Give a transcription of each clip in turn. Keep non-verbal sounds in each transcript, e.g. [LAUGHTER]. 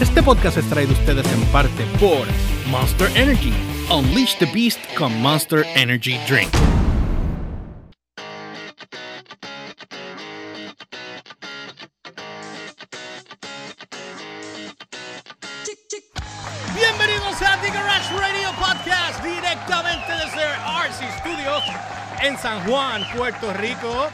Este podcast es traído a ustedes en parte por Monster Energy. Unleash the Beast con Monster Energy Drink. Bienvenidos a The Garage Radio Podcast directamente desde RC Studios en San Juan, Puerto Rico.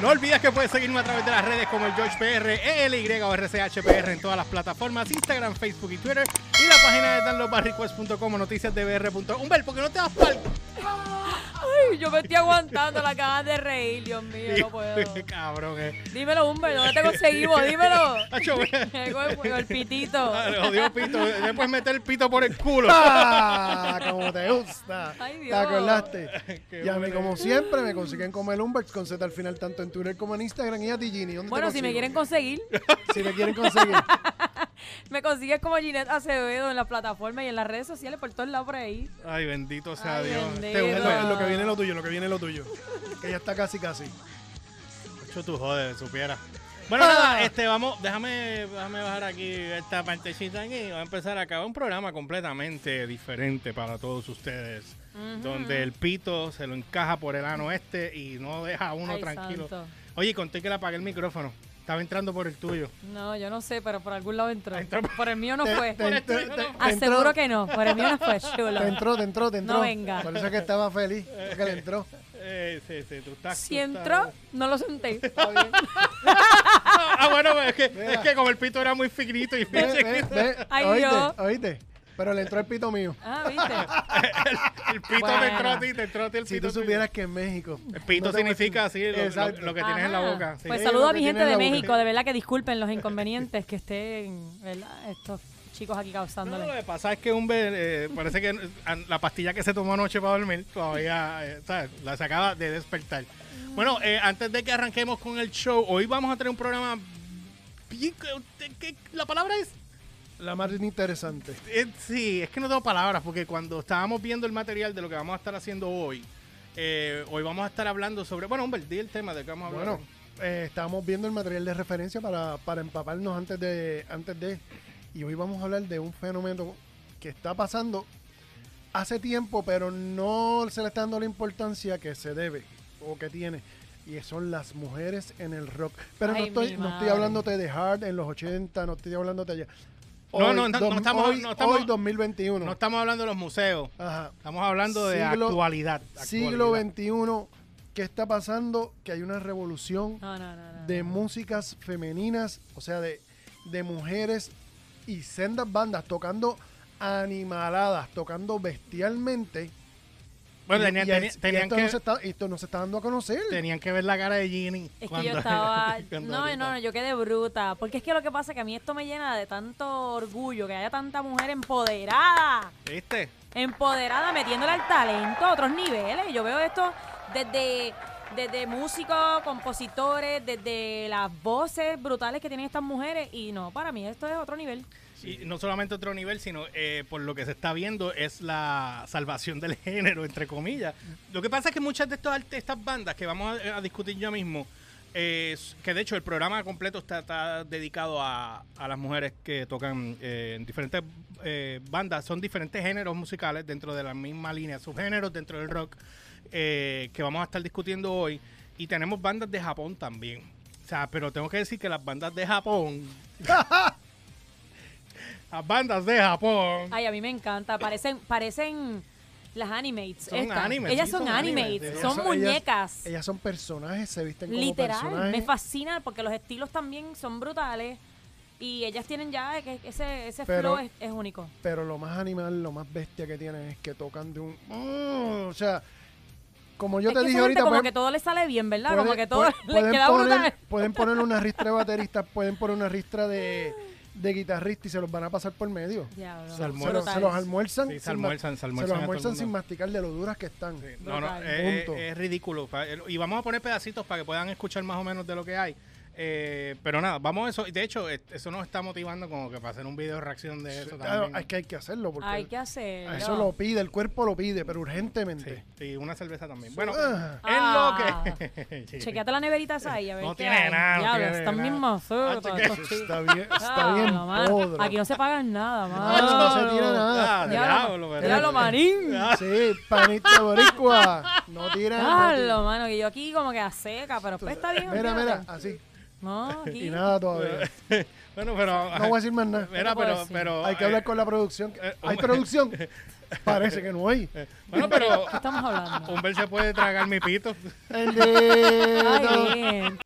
No olvides que puedes seguirme a través de las redes como el George PR, ELY o RCHPR en todas las plataformas, Instagram, Facebook y Twitter. Y la página de downloadbarrequest.com o noticias de br.com. Humber, ¿por qué no te vas pa'l... Yo me estoy aguantando la ganas de reír, Dios mío, no puedo. Cabrón, eh. Dímelo, Humber, ¿dónde te conseguimos? [LAUGHS] Dímelo. [LAUGHS] Con el, el pitito. Ah, jodió pito. Le puedes meter el pito por el culo. ¡Ah! Como te gusta. Ay, ¿Te Dios. acordaste? [LAUGHS] Qué Y a mí, como siempre, me consiguen como el Humberts con Z al final, tanto en Twitter como en Instagram. Y a ti, Ginny, ¿dónde te Bueno, si me quieren conseguir, Si me quieren conseguir. me consigues como Ginette Acevedo en la plataforma y en las redes sociales por todos lados por ahí. Ay, bendito sea Ay, Dios. bendito. Es Humber, lo, es lo que viene lo tuyo, lo que viene lo tuyo. Que ya está casi, casi. Hacho, tú joder, supiera. Bueno, Ah. nada, este, vamos, déjame, déjame bajar aquí esta partecita aquí. Vamos a empezar acá un programa completamente diferente para todos ustedes. Donde el pito se lo encaja por el ano este y no deja a uno Ay, tranquilo. santo. Oye, conté que le apagué el micrófono. Estaba entrando por el tuyo. No, yo no sé, pero por algún lado entró. Entró por- Por el mío no Te- fue. te- te- te- te Aseguro entró- que no, por el mío no fue, [LAUGHS] chulo. Te entró, te entró, te entró. venga. Por eso es que estaba feliz. porque le entró. Eh, sí, sí, tú estás. Si tú entró, estás- no lo senté. [LAUGHS] Está bien. Ah, [LAUGHS] ah, bueno, es que, es que como el pito era muy finito y Ve, ve, ve. Ay, ¿Oíste? Dios. ¿Oíste? Pero le entró el pito mío. [LAUGHS] Ah, ¿viste? el pito Bueno. te entró a ti, te entró a ti el Si pito. tú tuyo. supieras que en México. El pito no te significa así, lo, lo- Exacto. lo que tienes en la Ajá. boca. sí. Pues Sí, saludo lo a que mi gente tiene de en la boca. México, de verdad que disculpen los inconvenientes que estén, ¿verdad? Estos chicos aquí No, lo que pasa es que un eh, parece que la pastilla que se tomó anoche para dormir todavía, eh, ¿sabes? La se acaba de despertar. Bueno, eh, antes de que arranquemos con el show, hoy vamos a tener un programa bien... que- que- La palabra es... La más interesante. eh, sí, es que no tengo palabras, porque cuando estábamos viendo el material de lo que vamos a estar haciendo hoy, eh, hoy vamos a estar hablando sobre... Bueno, hombre, di el tema de que vamos a hablar. Bueno, eh, estábamos viendo el material de referencia para, para empaparnos antes de, antes de. Y hoy vamos a hablar de un fenómeno que está pasando hace tiempo, pero no se le está dando la importancia que se debe o que tiene. Y son las mujeres en el rock. Pero no estoy, no estoy hablándote de hard en los 80, no estoy hablándote allá. No, no, no, dos- no estamos- hoy, no estamos- hoy 2021. no estamos hablando de los museos, Ajá. estamos hablando de Siglo- actualidad. Siglo. XXI, ¿qué está pasando? Que hay una revolución No, no, no, no. de músicas femeninas, o sea, de, de mujeres y sendas bandas tocando animaladas, tocando bestialmente. Bueno, Y- tenían, y, tenían- es- y tenían esto, que, no se está, esto no se está dando a conocer. tenían que ver la cara de Ginny. Es que cuando- yo estaba... [LAUGHS] No, ahorita. no, no, yo quedé bruta. Porque es que lo que pasa es que a mí esto me llena de tanto orgullo, que haya tanta mujer empoderada. ¿Viste? Empoderada, metiéndole al talento a otros niveles. Yo veo esto desde, desde músicos, compositores, desde las voces brutales que tienen estas mujeres. Y no, para mí esto es otro nivel. Y no solamente otro nivel, sino eh, por lo que se está viendo es la salvación del [LAUGHS] género, entre comillas. Lo que pasa es que muchas de estos art- estas bandas que vamos a, discutir ya mismo, eh, que de hecho el programa completo está, está dedicado a, a las mujeres que tocan eh, en diferentes eh, bandas, son diferentes géneros musicales dentro de la misma línea, subgéneros dentro del rock, eh, que vamos a estar discutiendo hoy. Y tenemos bandas de Japón también. O sea, pero tengo que decir que las bandas de Japón... [LAUGHS] Las bandas de Japón. Ay, a mí me encanta. Parecen, parecen las animates. Son animes, Ellas sí, son, son animes. animates, Ellas son ellas- muñecas. Ellas, son personajes, se visten como Literal, personajes. me fascina porque los estilos también son brutales y ellas tienen ya que ese, ese Pero- flow es, es único. Pero lo más animal, lo más bestia que tienen es que tocan de un... Mm, o sea, como yo es te dije ahorita... como pueden- que todo le sale bien, ¿verdad? pueden- como que todo pueden- [LAUGHS] les queda poner, brutal. Pueden poner una ristra de bateristas, pueden poner una ristra de, [LAUGHS] de guitarrista y se los van a pasar por medio. Se, Se los- almuerzan. se los, almuerzan, Sí, se almuerzan, se los almuerzan sin masticar de lo duras que están. No, no, es, ridículo. Pa- Y vamos a poner pedacitos para que puedan escuchar más o menos de lo que hay. Eh, pero nada, vamos a eso. De hecho, eso nos está motivando como que para hacer un video de reacción de eso ah, también. Es que hay que hacerlo. Hay que hacerlo. Eso lo pide, el cuerpo lo pide, pero urgentemente. Sí, y una cerveza también. Bueno, ah. es lo que. Ah. [LAUGHS] Chequeate la neverita esa ahí, a ver. No qué tiene nada. No están bien. Está bien, está bien. Aquí no se pagan nada, mano. No, se tira nada. Diablo, diablo, marín. Sí, panito boricua. No tira nada. Diablo, mano, que yo aquí como que seca, pero pues está bien. Mira, mira, así. No, [LAUGHS] aquí. Y nada todavía. [LAUGHS] bueno, pero. No voy a decir más nada. [LAUGHS] Pero. Hay que hablar eh, con la producción. Eh, ¿Hay producción? Parece que no hay. Eh, bueno, pero. ¿Qué estamos hablando? Se puede tragar mi pito. El de.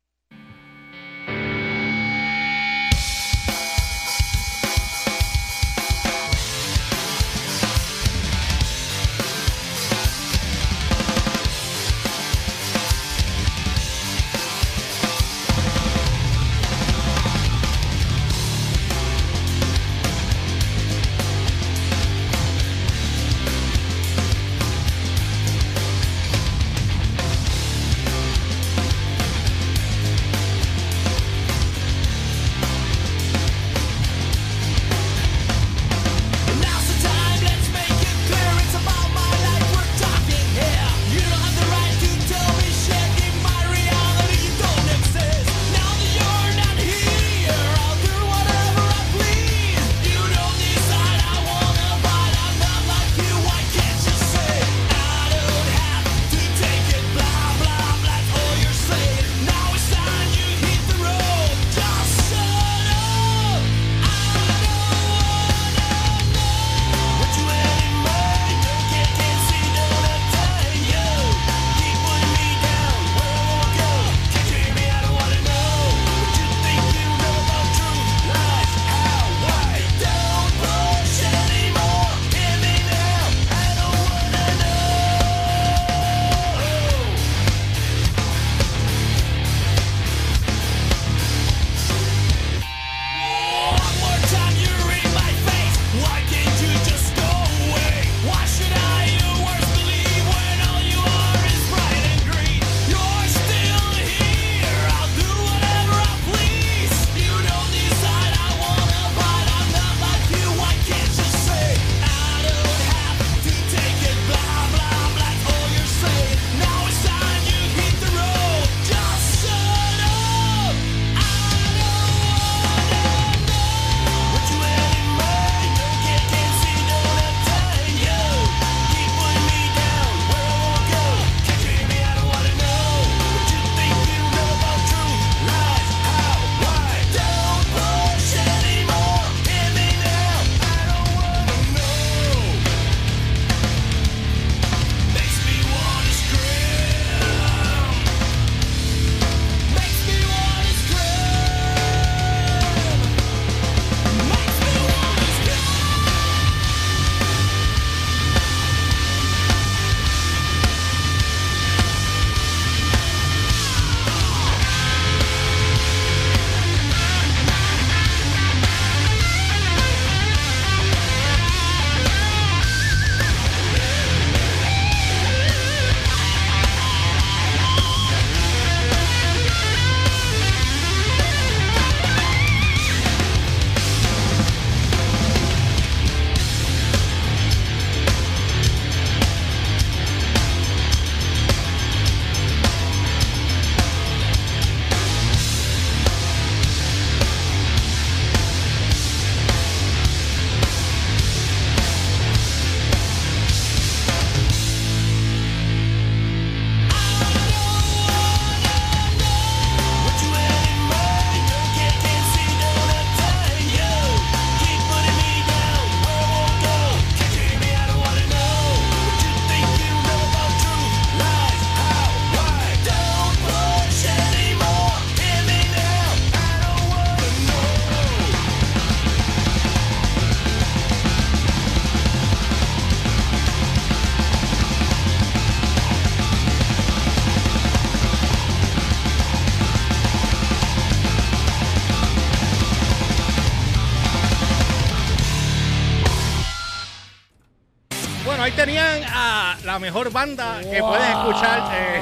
mejor banda que puedes escuchar. Eh.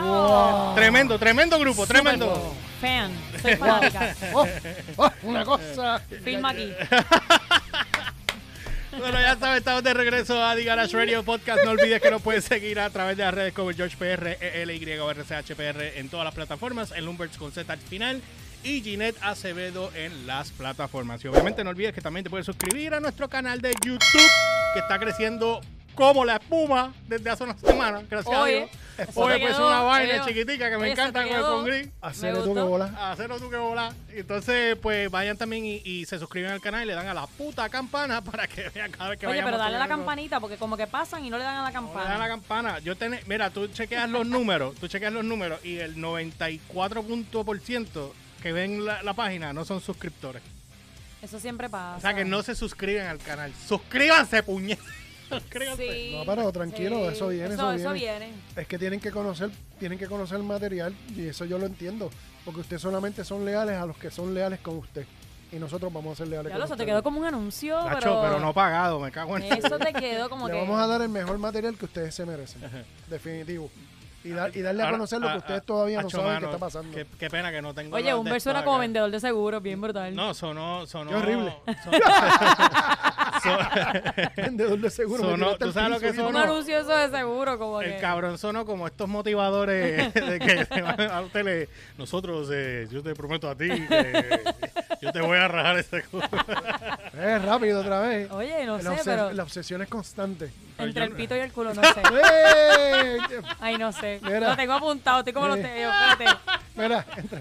Wow. tremendo, tremendo grupo, tremendo. Fan, soy. [LAUGHS] Oh, oh, una cosa. Filma aquí. [LAUGHS] Bueno, ya sabes, estamos de regreso a The Garage Radio Podcast. No olvides que nos puedes seguir a través de las redes como George GeorgePR, ELYRCHPR en todas las plataformas, el Umberts con Z al final y Ginette Acevedo en las plataformas. Y obviamente no olvides que también te puedes suscribir a nuestro canal de YouTube que está creciendo como la espuma desde hace unas semanas, gracias a Oye, Dios. eso Oye, pues es una vaina chiquitica que me encanta con el con gris. Hacer Me tú que bola. Hacerlo tú que volar. Entonces, pues vayan también y, y se suscriben al canal y le dan a la puta campana [LAUGHS] para que vean cada vez que Oye, vayamos pero dale a la campanita porque como que pasan y no le dan a la No le dan a campana. la campana. Yo ten- mira, tú chequeas los números, tú chequeas los números y el 94 punto por ciento que ven la, la página no son suscriptores. Eso siempre pasa. O sea que no se suscriben al canal. Suscríbanse, puñet. [LAUGHS] Sí. No, pero tranquilo, Sí. eso viene, Eso, eso eso viene. viene. Es que tienen que conocer, tienen que conocer el material y eso yo lo entiendo. Porque ustedes solamente son leales a los que son leales con usted. Y nosotros vamos a ser leales Ya con lo, eso te quedó como un anuncio, Nacho, pero... pero no pagado, me cago en Eso te quedó como Le que... vamos a dar el mejor material que ustedes se merecen. Definitivo. Y, dar- y darle a conocer lo que ustedes todavía no saben mano, que está pasando. Qué, qué pena que no tengo. Oye, un verso era como acá. vendedor de seguros, bien brutal. No, sonó, sonó. Horrible. son- [LAUGHS] [LAUGHS] Vendedor de seguro. me Sonó- ¿tú sabes lo que y- un sonó? anuncio eso de seguro, como El que... cabrón sonó como estos motivadores de que [LAUGHS] a usted le. Nosotros, eh, yo te prometo a ti que yo te voy a rajar ese culo. Eh, rápido otra vez. Oye, no la, sé, obses- pero la obsesión es constante. entre el pito y el culo, no sé. ¡Eh! Ay, no sé. Mira. Lo tengo apuntado, estoy como los Eh. teos, espérate. Mira, entre.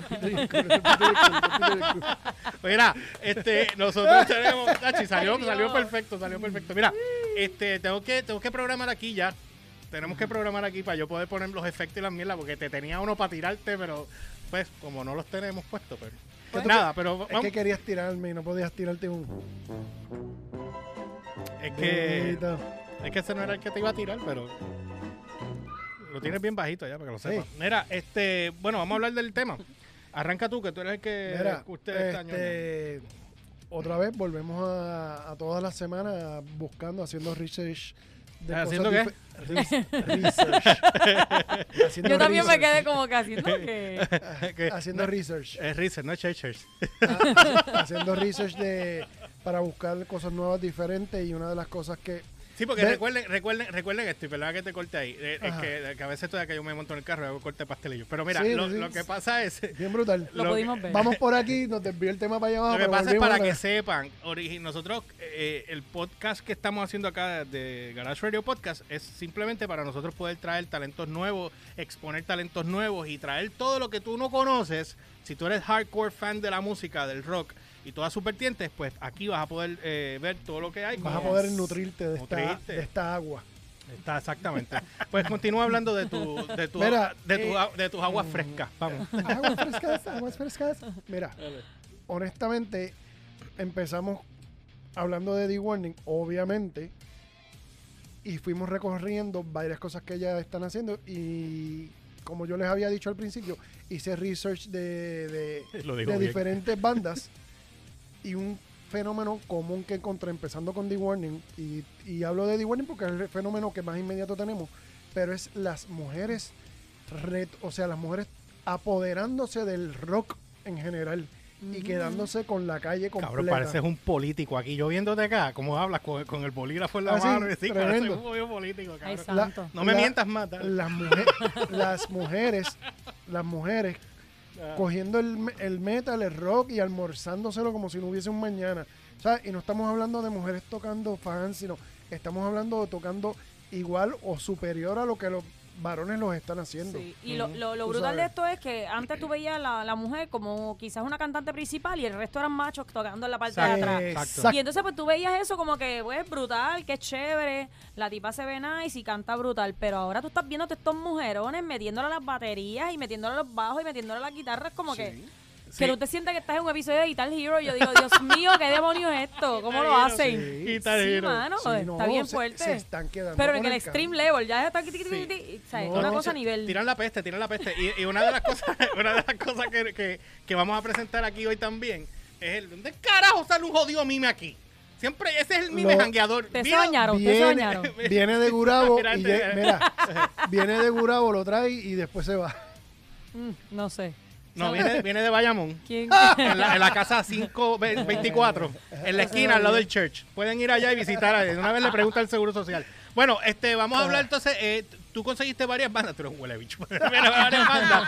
Mira, este, nosotros tenemos. Tachi, salió, salió perfecto, salió perfecto. Mira, este, tengo que, tengo que programar aquí ya. Tenemos que programar aquí para yo poder poner los efectos y las mierdas, porque te tenía uno para tirarte, pero pues como no los tenemos puestos, pero. Pues, nada, pero Es vamos. que querías tirarme y no podías tirarte un. Es que. Es que ese no era el que te iba a tirar, pero. Lo tienes bien bajito ya, para que lo sepas. Sí. Mira, este. Bueno, vamos a hablar del tema. Arranca tú, que tú eres el que. Mira, usted este, otra vez volvemos a, a todas las semanas buscando, haciendo research. De ¿Haciendo qué? research. [LAUGHS] Haciendo Yo también me research. quedé como que haciendo [LAUGHS] que... Haciendo research. Es research, no es church. [LAUGHS] haciendo research de para buscar cosas nuevas, diferentes. Y una de las cosas que. Sí, porque recuerden, recuerden, recuerden esto, y perdón que te corte ahí. eh, Es que, que a veces todavía que yo me monto en el carro y hago corte de pastelillos. Pero mira, Sí, lo, sí. lo que pasa es. Bien brutal. Lo Lo pudimos que- ver. Vamos por aquí, nos desvió el tema para allá abajo. Lo que pasa es para que sepan, nosotros, eh, el podcast que estamos haciendo acá de Garage Radio Podcast es simplemente para nosotros poder traer talentos nuevos, exponer talentos nuevos y traer todo lo que tú no conoces. Si tú eres hardcore fan de la música, del rock y todas sus vertientes, pues aquí vas a poder eh, ver todo lo que hay. Vas a poder nutrirte de esta, de esta agua. Está exactamente. Pues continúa hablando de tu, de tu, Mira, de, tu, eh, de tus aguas frescas. Vamos. [LAUGHS] Aguas frescas, aguas frescas. Mira, honestamente, empezamos hablando de The Warning, obviamente, y fuimos recorriendo varias cosas que ya están haciendo y como yo les había dicho al principio, hice research de, de- [LAUGHS] de diferentes bandas y un fenómeno común que encontré empezando con The Warning y, y hablo de The Warning porque es el fenómeno que más inmediato tenemos, pero es las mujeres, ret- o sea, las mujeres apoderándose del rock en general y quedándose con la calle completa. Cabrón, pareces un político aquí. Yo viéndote acá, cómo hablas con, con el bolígrafo en la Ah, sí, mano. y [LAUGHS] sí, pareces tremendo. un político, Ay, cabrón. La-. No me La- mientas más. las, mujeres las mujeres, las mujeres Cogiendo el, el metal, el rock y almorzándoselo como si no hubiese un mañana. ¿Sabes? Y no estamos hablando de mujeres tocando fans, sino estamos hablando de tocando igual o superior a lo que los varones los están haciendo. Sí, Y lo, lo, brutal de esto es que antes tú veías la, la mujer como quizás una cantante principal y el resto eran machos tocando en la parte de atrás. Exacto. Y entonces pues tú veías eso como que, pues, brutal, que chévere, la tipa se ve nice y canta brutal, pero ahora tú estás viendo a estos mujerones metiéndole a las baterías y metiéndole a los bajos y metiéndole a las guitarras como que... Sí. Que no te sientas que estás en un episodio de Guitar Hero. Yo digo, Dios mío, ¿qué demonios es esto? ¿Cómo lo hacen? sí. Guitar Sí, Hero. mano, Sí, está no, bien se- fuerte. se están quedando Pero en el el extreme level, ya está Sí. o sea, No, una no, cosa a nivel. Tiran la peste, tiran la peste. Y, y una de las cosas, [LAUGHS] una de las cosas que, que, que vamos a presentar aquí hoy también es el ¿dónde carajo sale un jodido mime aquí? Siempre, ese es el mime Lo- jangueador. Ustedes se Vino- bañaron, Viene, bañaron. [LAUGHS] viene de Gurabo Mira, y lle- mira, [LAUGHS] viene de Gurabo, lo trae y después se va. Mm, no sé. No, viene, viene de Bayamón. ¿Quién? [LAUGHS] En la, en la casa 524, en la esquina, al lado del church. Pueden ir allá y visitar. a- de Una vez le pregunta al Seguro Social. Bueno, este, vamos a hablar entonces. eh, tú conseguiste varias bandas. Tú eres un huele bicho. [LAUGHS] Varias bandas.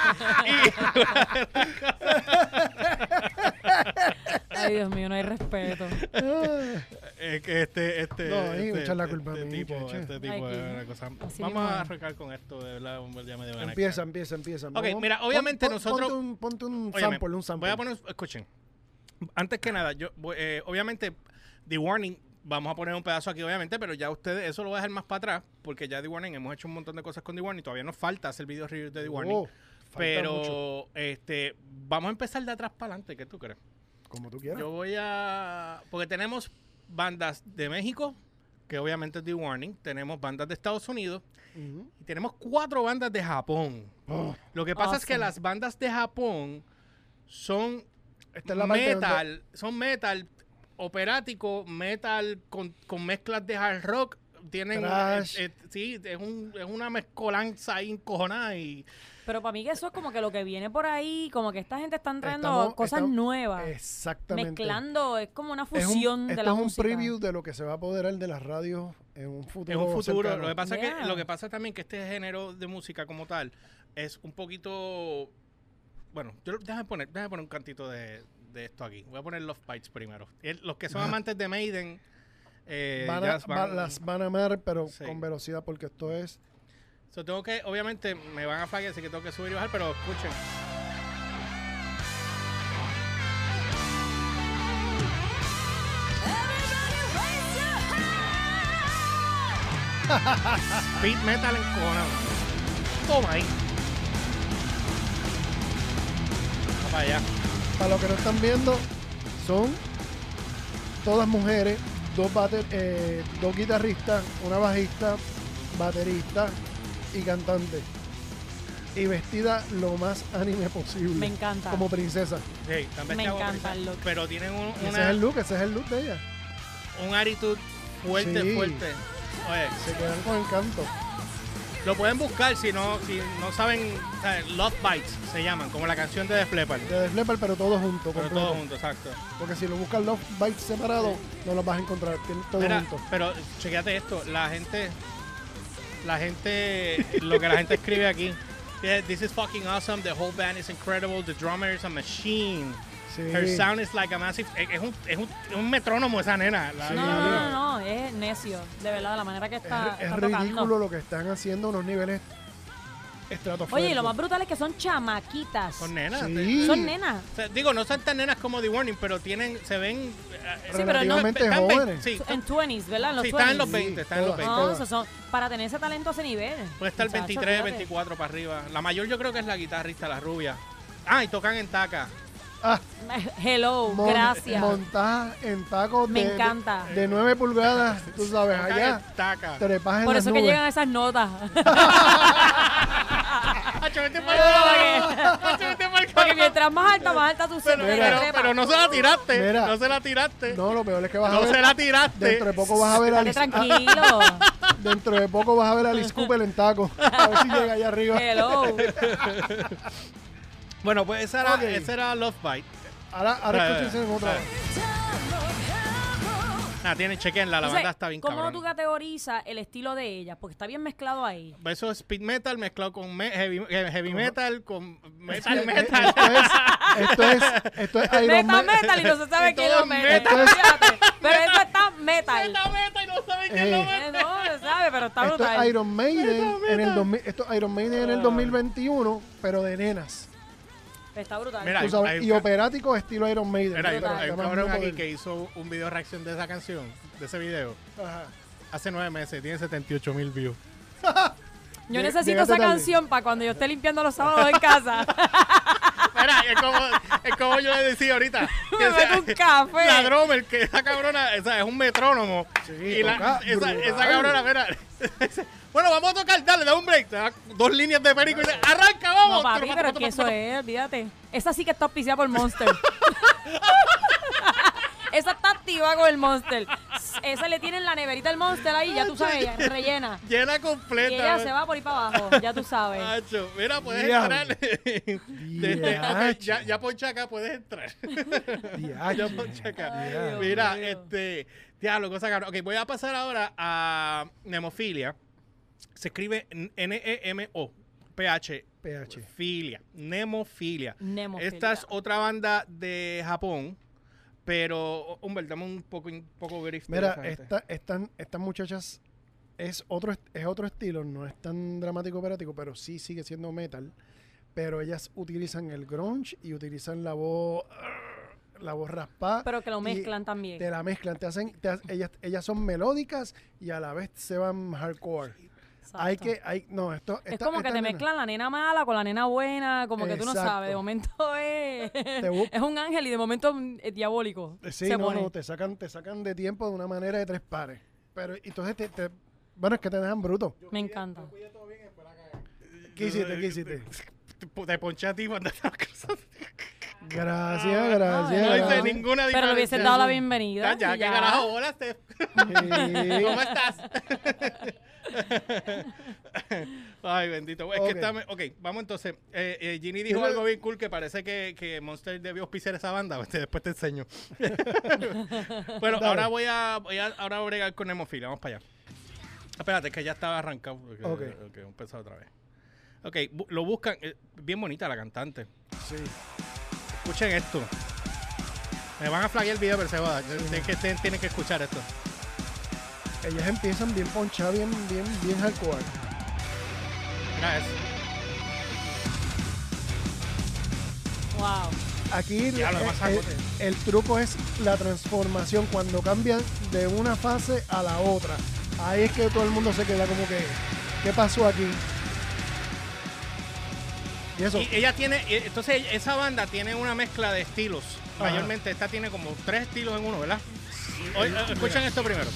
Ay, Dios mío, no hay respeto. [LAUGHS] Eh, que este, este, No, este, la este- culpa a este mí, tipo, este tipo Ay, es que- una cosa. así Vamos mismo a es. arrancar con esto, de verdad, ya me dio ganas. empieza, empieza, empieza. Ok, Vamos- mira, obviamente pon- nosotros- Ponte un, ponte un Óyeme, sample, un sample. Voy a poner, escuchen. Antes que nada, yo voy- eh, obviamente The Warning, vamos a poner un pedazo aquí, obviamente, pero ya ustedes, eso lo voy a dejar más para atrás, porque ya The Warning hemos hecho un montón de cosas con The Warning, todavía nos falta hacer video review de The Warning. Oh, pero mucho, este vamos a empezar de atrás para adelante, ¿qué tú crees? como tú quieras. Yo voy a. Porque tenemos bandas de México, que obviamente es The Warning. Tenemos bandas de Estados Unidos. Y tenemos cuatro bandas de Japón. Oh, Lo que pasa es que las bandas de Japón son esta es la parte donde- metal. Son metal operático, metal con, con mezclas de hard rock. Tienen. Eh, eh, sí, es, un- es una mezcolanza ahí encojonada y. Pero para mí que eso es como que lo que viene por ahí, como que esta gente está trayendo Estamos- cosas estamos- nuevas. Exactamente. Mezclando, es como una Es un- fusión de esto la es un música. preview de lo que se va a apoderar de las radios en un futuro. En un futuro, cercano. lo que pasa Yeah. que lo que pasa también que este género de música como tal es un poquito bueno, yo déjame poner, déjame poner un cantito de, de esto aquí. Voy a poner Love Bites primero. El- los que son amantes de Maiden eh, Van a- van- va- las van a amar, pero Sí. con velocidad, porque esto es. So, tengo que, obviamente, me van a fallar, así que tengo que subir y bajar, pero escuchen. [LAUGHS] Speed metal encojonado. Toma ahí. Va para allá. Para los que no están viendo, son todas mujeres, dos, bater- eh, dos guitarristas, una bajista, baterista y cantante. Y vestida lo más anime posible. Me encanta. Como princesa. Sí, están Me encanta el look. Pero tienen un, Ese una- es el look, ese es el look de ella. un attitude fuerte, Sí. fuerte. Oye, Se quedan con el canto. Lo pueden buscar si no, si no saben. o sea, Love Bites se llaman, como la canción de Def Leppard. De Def Leppard, pero todos juntos. Pero completo. todo junto, exacto. Porque si lo buscas Love Bites separado, no los vas a encontrar. Tienen todo Mira, junto. pero chequeate esto, la gente, la gente, lo que la gente escribe aquí. yeah, this is fucking awesome. The whole band is incredible. The drummer is a machine. Sí. Her sound is like a massive. Es, un, es, un, es un metrónomo esa nena. La- Sí. No, no, no, no, es necio, de verdad, la manera que Es, está, es está ridículo tocando. lo que están haciendo unos niveles. Oye, y lo más brutal es que son chamaquitas. Son nenas. Sí. Son nenas. O sea, digo, no son tan nenas como The Warning, pero tienen, se ven. eh, Sí, pero no- jóvenes. Sí, En 20s, ¿verdad? En los sí, están en 20s. los 20, están en los todas. 20. No, son para tener ese talento a ese nivel. Puede estar Muchacho, 23, fíjate. 24 para arriba. La mayor yo creo que es la guitarrista, la rubia. Ah, y tocan en taca. Ah, Hello, mon- gracias. Montadas en tacos Me de, encanta. de, 9 pulgadas, [LAUGHS] tú sabes, allá. taca. Trepas en Por las eso que nubes. llegan esas notas. [LAUGHS] Hacho, vete pa'l carajo. Hacho, vete pa'l Porque carajo. mientras más alta, más alta tú Pero, pero, pero no se la tiraste. Mira. no se la tiraste. No, No, lo peor es que vas a se ver. la tiraste. Dentro de poco vas a ver a Date Alice, tranquilo. [LAUGHS] dentro de poco vas a ver a Alice Cooper en taco. A ver si llega allá arriba. Hello. Bueno, pues esa era, Ok. esa era Love Bite. Ahora, ahora Eh, escúchense en otra. eh. Ah, tienen, chequenla, la Entonces, banda está bien ¿Cómo cabrón. tú categorizas el estilo de ella? Porque está bien mezclado ahí. Eso es speed metal mezclado con me- heavy, eh, heavy metal, con metal metal. Esto es, esto es, esto es Iron Meta Man. metal y no se sabe quién lo mete. metal. Fíjate. Pero eso está metal. Meta, meta, y no saben quién Eh. lo mete. Eh, No se sabe, pero está Esto brutal. es Iron Maiden en el 2000, esto es Iron Maiden en el Ah. 2021, pero de nenas. Está brutal. Mira, Tú Hay- sabes, hay un y operático estilo Iron Maiden. Mira, hay, un cabrón no aquí poder. que hizo un video reacción de esa canción, de ese video, Ajá. hace nueve meses, tiene 78 mil views. Yo Lleg- necesito llegaste esa tarde. canción para cuando yo esté limpiando los sábados en casa. [LAUGHS] Mira, es como, es como yo le decía ahorita. [LAUGHS] Me que meto un café. La drummer, que esa cabrona, esa es un metrónomo. Sí, y la- esa, esa cabrona, mira. [LAUGHS] bueno, vamos a tocar, dale, da un break. Da dos líneas de perico y dice, arranca, vamos. No, papi, pero es que eso es, olvídate. Esa sí que está auspiciada por Monster. [LAUGHS] Esa está activa con el Monster. Esa le tienen la neverita del Monster ahí, ya tú sabes, rellena. Llena Y completa. ella se va por ahí para abajo, ya tú sabes. Macho, mira, puedes Diablo. entrar. [LAUGHS] Desde- ya, ya poncha acá, puedes entrar. [LAUGHS] ya poncha acá. Mira, este. Diablo, cosa cabrón. Ok, voy a pasar ahora a Nemofilia. Se escribe N-E-M-O. PH. PH. Filia. Nemofilia. Nemofilia. Esta es otra banda de Japón. Pero, Humber, dame un poco, un poco de Mira, esta, están, estas muchachas es otro, es otro estilo, no es tan dramático operativo, pero sí sigue siendo metal. Pero ellas utilizan el grunge y utilizan la voz la voz raspada. Pero que lo mezclan también. Te la mezclan, te hacen, te ha- ellas, ellas son melódicas y a la vez se van hardcore. Hay Exacto. que, hay, no, esto, Es esta- como que te nena- mezclan la nena mala con la nena buena, como que tú no Exacto. sabes. De momento [LAUGHS] es, es un ángel y de momento es diabólico. Sí, se no, pone. no, te sacan, te sacan de tiempo de una manera de tres pares. Pero entonces te, te- bueno, es que te dejan bruto. Me encanta. ¿Qué hiciste? ¿Qué hiciste? Te- Te ponché a ti cuando estabas cruzando. Gracias, gracias. No hice ninguna diferencia. Pero le hubiese dado la bienvenida. Ya, ya, y qué carajo, hola, Steph. Sí. [LAUGHS] ¿Cómo estás? [LAUGHS] [LAUGHS] Ay, bendito. Es Ok. que está... Ok, vamos entonces. Eh, eh, Ginny dijo algo bien cool que parece que, que Monster debió auspiciar esa banda. [LAUGHS] Después te enseño. [LAUGHS] bueno, Dale. ahora voy a, voy a ahora bregar con Nemofilia. Vamos para allá. Espérate, que ya estaba arrancado. Ok, Ok. ok, empezar otra vez. Ok, bu- lo buscan. eh, bien bonita la cantante. Sí. Escuchen esto. Me van a flaguear el video, pero se va. Tienen que, tienen- tienen que escuchar esto. Ellas empiezan bien ponchadas, bien, bien, bien hardcore. Mira eso. Wow. Aquí Ya, el, truco es la transformación cuando cambian de una fase a la otra. Ahí es que todo el mundo se queda como que, ¿qué pasó aquí? Y eso, Y ella tiene, entonces esa banda tiene una mezcla de estilos. Ajá. Mayormente esta tiene como tres estilos en uno, ¿verdad? Oye, eh, escuchen esto primero.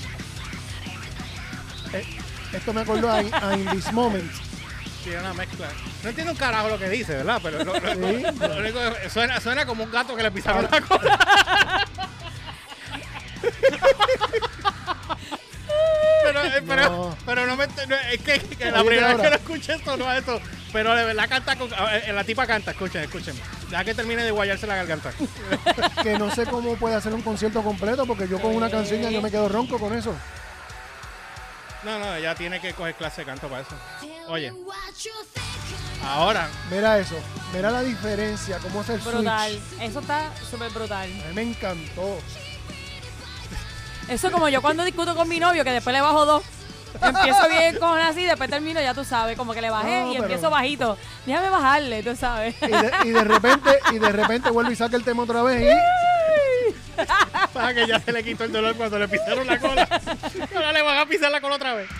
Eh, esto me acordó a, a In This Moment. Tiene una mezcla. No entiendo un carajo lo que dice, ¿verdad? Pero lo, lo- Sí. lo único que- suena, suena como un gato que le pisaron la cola. pero, eh, pero, No. pero no me ent- no, es que, que la Oye, primera vez ahora. que lo escuché esto no es esto. Pero de verdad canta con, a ver, la tipa canta, escuchen, escuchen. Deja que termine de guayarse la garganta. Que no sé cómo puede hacer un concierto completo porque yo con una canción ya yo me quedo ronco con eso. No, no, ella tiene que coger clase de canto para eso. Oye, ahora, Mira eso, mira la diferencia, cómo es el Brutal. switch. Eso está súper brutal. A mí me encantó. Eso como yo cuando discuto con mi novio, que después le bajo dos. Empiezo bien con así, después termino, ya tú sabes, como que le bajé No, y pero- empiezo bajito. Déjame bajarle, tú sabes. Y de, y de repente, y de repente vuelve y saca el tema otra vez y [LAUGHS] para que ya se le quitó el dolor cuando le pisaron la cola. Ahora le van a pisar la cola otra vez. [LAUGHS]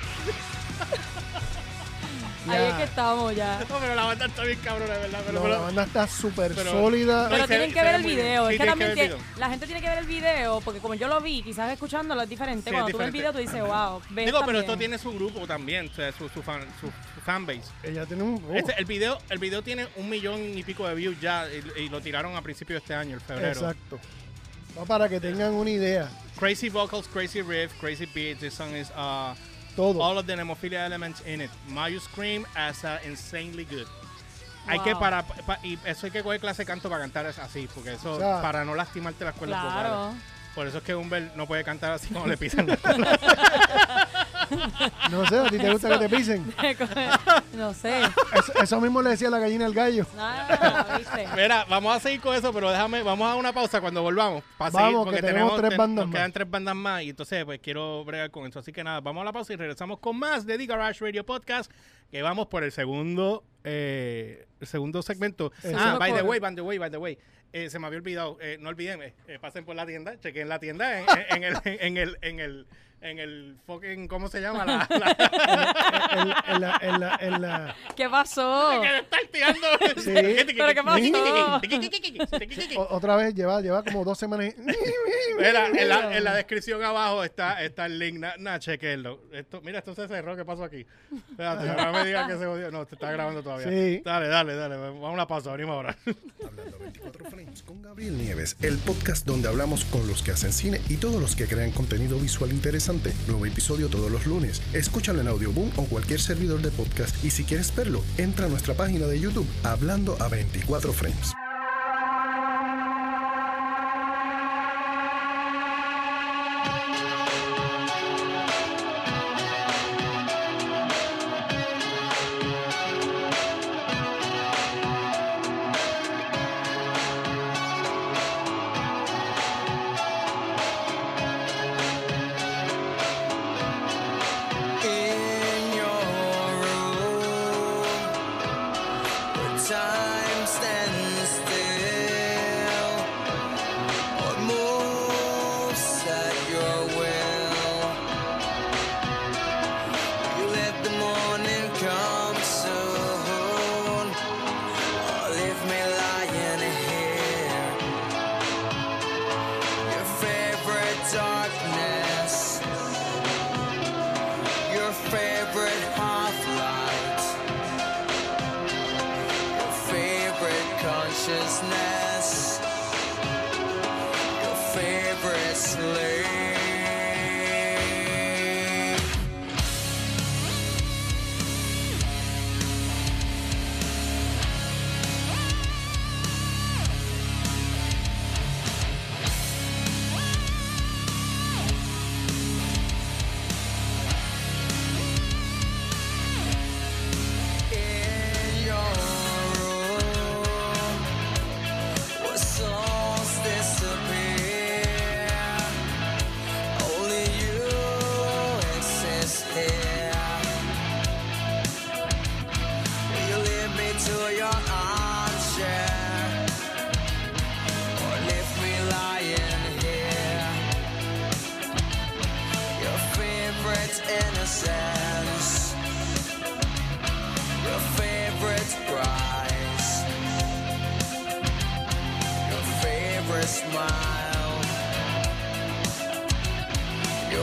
Ahí es que estamos ya. No, pero la banda está bien cabrona, de verdad. Pero, no, pero- la banda está súper sólida. Pero tienen que ver ve el video. Sí, es que también que la gente tiene que ver el video, porque como yo lo vi, quizás escuchándolo es diferente. Sí, es Cuando tú ves el video, tú dices, wow. ves Digo, pero esto tiene su grupo también, o sea, su, su, fan, su, su fanbase. Ella tiene un. oh, Este, el, video, el video tiene un millón y pico de views ya y, y lo tiraron a principios de este año, el febrero. exacto. No, para que tengan una idea. Crazy vocals, crazy riff, crazy beats. This song is uh, Todo. all of the Nemophilia elements in it. Mayu scream as uh, insanely good. Hay que para, pa- y eso hay que coger clase de canto para cantar es así, porque eso O sea, para no lastimarte las cuerdas vocales. Claro. Por eso es que Humber no puede cantar así como le pisan la [LAUGHS] cola. No sé, a ti te gusta que te pisen. [LAUGHS] no sé. Eso, eso mismo le decía la gallina al gallo. Ah, ¿viste? Mira, vamos a seguir con eso, pero déjame, vamos a una pausa cuando volvamos. Para Vamos, seguir, que porque tenemos tres bandas nos más. quedan tres bandas más y entonces pues quiero bregar con eso. Así que nada, vamos a la pausa y regresamos con más de The Garage Radio Podcast, que vamos por el segundo, eh, el segundo segmento. Ah, by the way, by the way, by the way. eh, se me había olvidado, eh, no olviden, eh, eh, pasen por la tienda, chequen la tienda en, en el, en el, en el, en el fucking, ¿cómo se llama? La, la- En, la, en la, en la- ¿Qué pasó? que estar tirando. Sí. ¿Pero qué pasó? o- otra vez lleva, lleva como dos semanas. Mira, en la, en la descripción abajo está, está el link. Nah, nah, chequenlo. Esto, mira, esto se cerró. ¿Qué pasó aquí? Espérate, no me digas que se jodió. No, te está grabando todavía. Sí. Dale, dale, dale. Vamos a una pausa. Venimos ahora. [LAUGHS] Hablando 24 Frames con Gabriel Nieves, el podcast donde hablamos con los que hacen cine y todos los que crean contenido visual interesante. Nuevo episodio todos los lunes. Escúchalo en Audioboom o cualquier servidor de podcast y si quieres verlo, entra a nuestra página de YouTube Hablando a 24 Frames.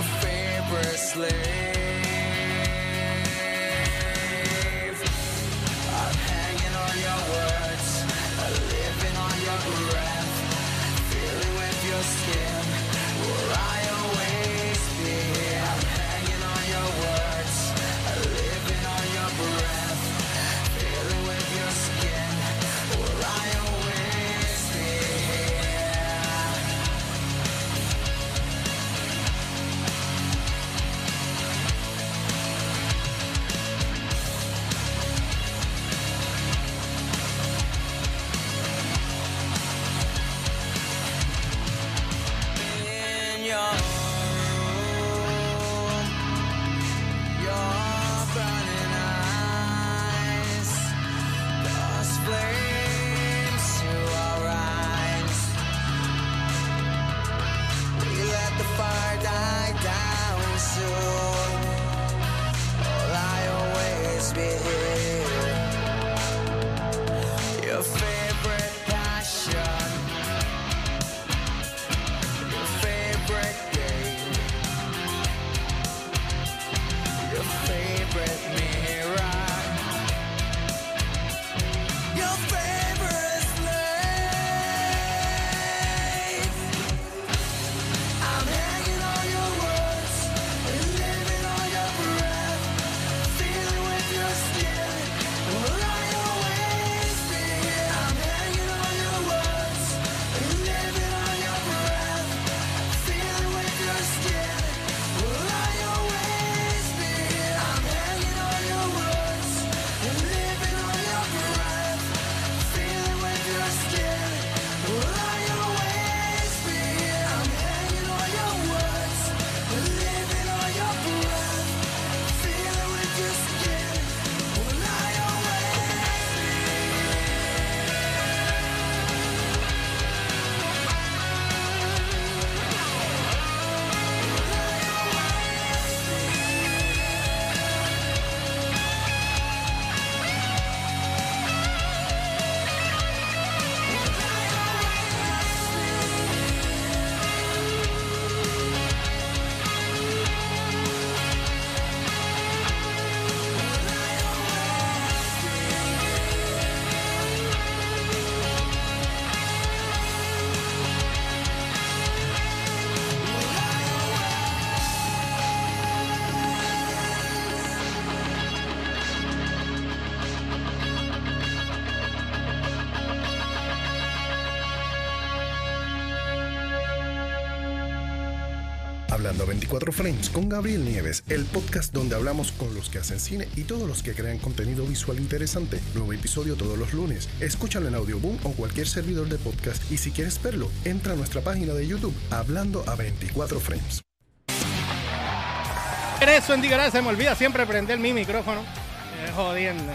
Your favorite slave. Hablando a 24 Frames con Gabriel Nieves, el podcast donde hablamos con los que hacen cine y todos los que crean contenido visual interesante. Nuevo episodio todos los lunes. Escúchalo en Audioboom o cualquier servidor de podcast y si quieres verlo, entra a nuestra página de YouTube Hablando a 24 Frames. Eso en se me olvida siempre prender mi micrófono. Eh, jodiendo.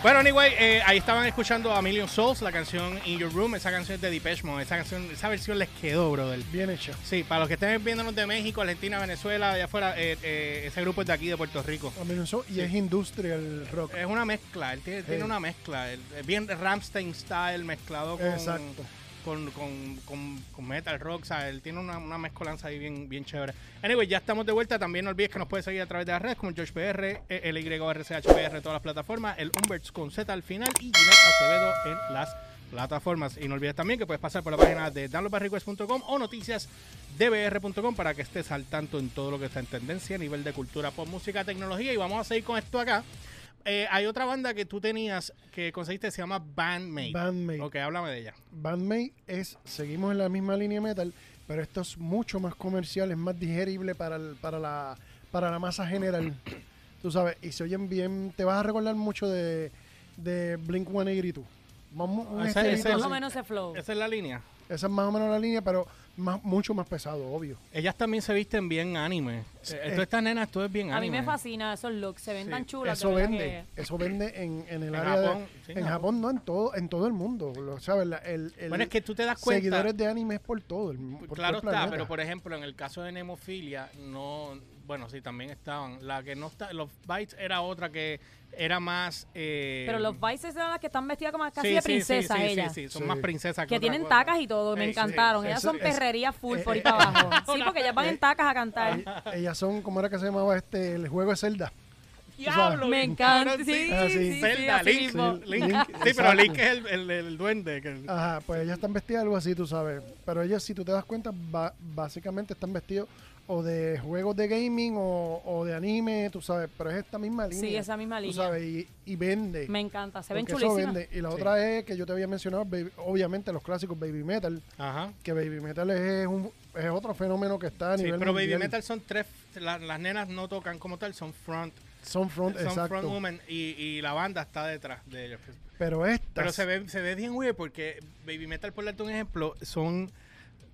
Bueno, anyway, eh, ahí estaban escuchando a Million Souls, la canción In Your Room. Esa canción es de Depeche Mode. Esa, canción, esa versión les quedó, brother. Bien hecha. Sí, para los que estén viéndonos de México, Argentina, Venezuela, allá afuera, eh, eh, ese grupo es de aquí, de Puerto Rico. A mí no so- y es industrial rock. Es una mezcla, él tiene, tiene una mezcla. él- es bien Ramstein style mezclado con, Exacto. Con, con, con- metal rock. O sea, él tiene una, una mezcolanza ahí bien, bien chévere. Anyway, ya estamos de vuelta. También no olvides que nos puedes seguir a través de las redes como George PR, el YRCHPR en todas las plataformas, el Umberts con Z al final y Ginette Acevedo en las plataformas. Y no olvides también que puedes pasar por la página de downloadbarrequest.com o noticiasdbr.com para que estés al tanto en todo lo que está en tendencia a nivel de cultura, pop, música, tecnología. Y vamos a seguir con esto acá. Eh, hay otra banda que tú tenías que conseguiste, se llama Bandmate. Bandmate. Ok, háblame de ella. Bandmate es, seguimos en la misma línea metal, pero esto es mucho más comercial, es más digerible para, el- para, la, para la masa general. [COUGHS] Tú sabes, y se oyen bien, te vas a recordar mucho de, de Blink 182. Vamos, un Ese- estilito ese- Más o menos ese flow. Esa es la línea. Esa es más o menos la línea, pero más, mucho más pesado, obvio. Ellas también se visten bien anime. Sí, Eh, eh. estas nenas, todo es bien A mí anime. me fascina esos looks, se ven Sí, tan chulas. Eso vende, que- eso vende en, en el En área Japón, de... sí, en en Japón, no, en todo, en todo el mundo. Lo, ¿sabes? La- el, el- Bueno, es que tú te das cuenta. seguidores de anime es por todo el mundo. Claro está, pero por ejemplo, en el caso de Nemofilia, no. Bueno, sí, también estaban. La que no está. Los Bites era otra que era más. eh, Pero los Vices eran las que están vestidas como casi sí, de sí, princesas sí, sí, ellas. Sí, sí, son Sí. más princesas que, Que tienen cosa. tacas y todo, me Sí, sí. encantaron. Ellas Eso son perrería full eh, por ahí eh, para abajo. Sí, porque ellas van en tacas a cantar. Ellas son, ¿cómo era que se llamaba este? El juego de Zelda. Diablo, Me encanta, sí, sí. sí, sí, Zelda, así Link. Sí, pero. Link es el, el, el duende. que- Ajá, pues ellas están vestidas algo así, tú sabes. Pero ellas, si tú te das cuenta, ba- básicamente están vestidos o de juegos de gaming o, o de anime, tú sabes. Pero es esta misma línea. Sí, esa misma Tú línea. sabes, y, y vende. Me encanta, se ven eso chulísimas. vende. Y la Sí. otra es que yo te había mencionado, baby- obviamente los clásicos Baby Metal. Ajá. Que Baby Metal es, un, es otro fenómeno que está a Sí, nivel pero Baby. Metal son tres. la- las nenas no tocan como tal, son front. Son front, Son exacto. front women y, y la banda está detrás de ellos. Pero estas... Pero se ve, se ve bien weird porque Baby Metal, por darte un ejemplo, son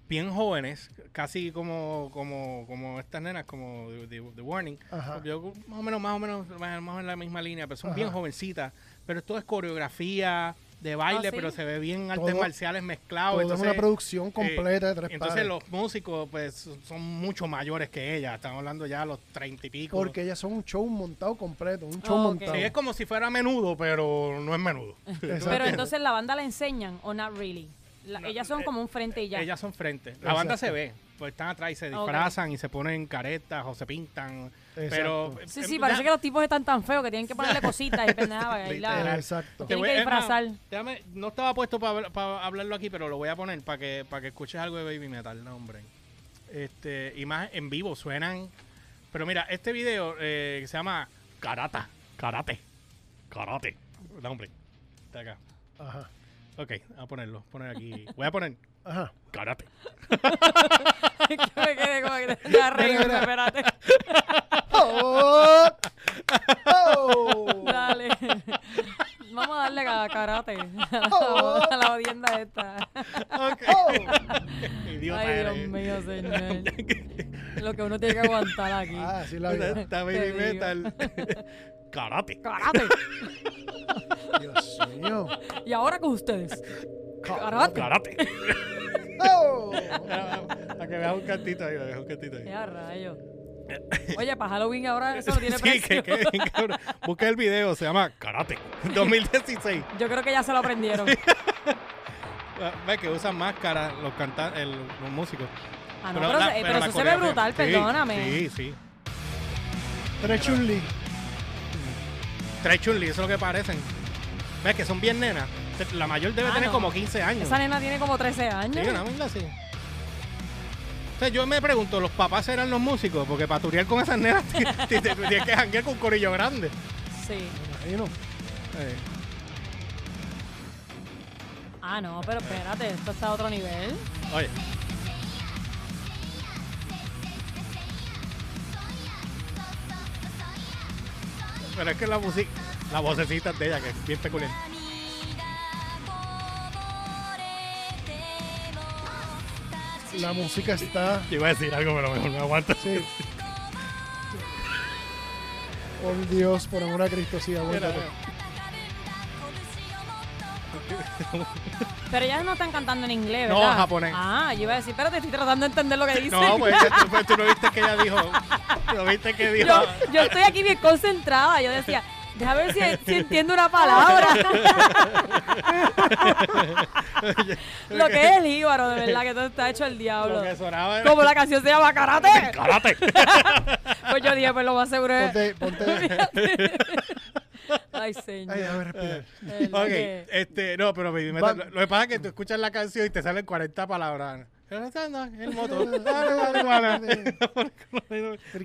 bien jóvenes, casi como, como, como estas nenas, como The, The- The Warning. Ajá. Yo más o menos, más o menos, más o menos en la misma línea, pero son Ajá. bien jovencitas. Pero todo es coreografía de baile, ¿Ah, sí? pero se ve bien artes Todo- marciales mezclados. Todo es entonces, una producción completa de tres entonces pares. los músicos pues son mucho mayores que ella, estamos hablando ya a los treinta y pico. Porque ellas son un show montado completo, un show Ok. montado. Sí, es como si fuera menudo, pero no es menudo. [LAUGHS] Pero entonces la banda la enceñan o not really. La- No, ellas son eh, como un frente y ya. Ellas son frente. La banda se ve, pues están atrás y se disfrazan y se ponen caretas o se pintan. Pero Exacto. Sí, eh, sí, eh, parece que los tipos están tan feos que tienen que ponerle [LAUGHS] cositas y pendejadas. Exacto. Tienen que disfrazar. déjame- no estaba puesto para hablarlo aquí, pero lo voy a poner para que para que escuches algo de Baby Metal, no, hombre. Este, y más en vivo suenan. Pero mira, este video eh, que se llama Karata, Karate, Karate. No, hombre. Está acá. Ajá. Ok, a ponerlo, poner aquí. Voy a poner Ajá. Karate. que [LAUGHS] me quedé como que te a mira. espérate. [LAUGHS] ¡Oh! ¡Oh! Dale. Vamos a darle a karate Oh. a la odienda esta. Ok. ¡Oh! [LAUGHS] Idiota Ay, Dios mío, señor. Lo que uno tiene que aguantar aquí. Ah, sí la vi. Está Baby. Metal. [LAUGHS] Karate. Karate. Dios mío. Y ahora con ustedes. Karate. Karate. ¡Oh! [LAUGHS] A que veas un cantito ahí, veas un cantito ahí. Ya rayo. Oye, para Halloween ahora [LAUGHS] eso no tiene sí, precio. que, que, cabrón. Busca el video, se llama Karate 2016. Yo creo que ya se lo aprendieron. Ve que usan máscaras los cantantes, los músicos. Ah, no, pero, la- se- pero la eso se ve brutal, sí, perdóname. Sí, sí. Tres Chun-Li. Tres chun eso es lo que parecen. Ves que son bien nenas. La mayor debe Ah, tener no. como 15 años. Esa nena tiene como 13 años. Sí, una mierda así. O sea, yo me pregunto, ¿los papás eran los músicos? Porque para turear con esas nenas [LAUGHS] tienes que janguear con un corillo grande. Sí. Imagino. Eh, Ah, no, pero espérate, esto está a otro nivel. Oye. Pero es que la música, la vocecita de ella, que es bien peculiar. La música está. Yo iba a decir algo, pero mejor me aguanto. Sí. Por Dios, por amor a Cristo, sí, aguántate. [LAUGHS] Pero ellas no están cantando en inglés, No, ¿verdad? japonés. Ah, yo iba a decir, espérate, estoy tratando de entender lo que dice. No, pues, [LAUGHS] tú, pues, tú no viste que ella dijo. No viste que dijo. yo, yo estoy aquí bien concentrada. Yo decía, déjame ver si, si entiendo una palabra. [LAUGHS] lo que es el jíbaro, de verdad, que todo está hecho el diablo. Como la canción se llama Karate. ¡Karate! Pues yo dije, pues lo más seguro es. Ponte, ponte. Ay, señor. Ay, a ver, respirar. Verdad ok, que- este, no, pero baby, metal, lo que pasa es que tú escuchas la canción y te salen 40 palabras. El motor. [LAUGHS] Dale, dale, dale.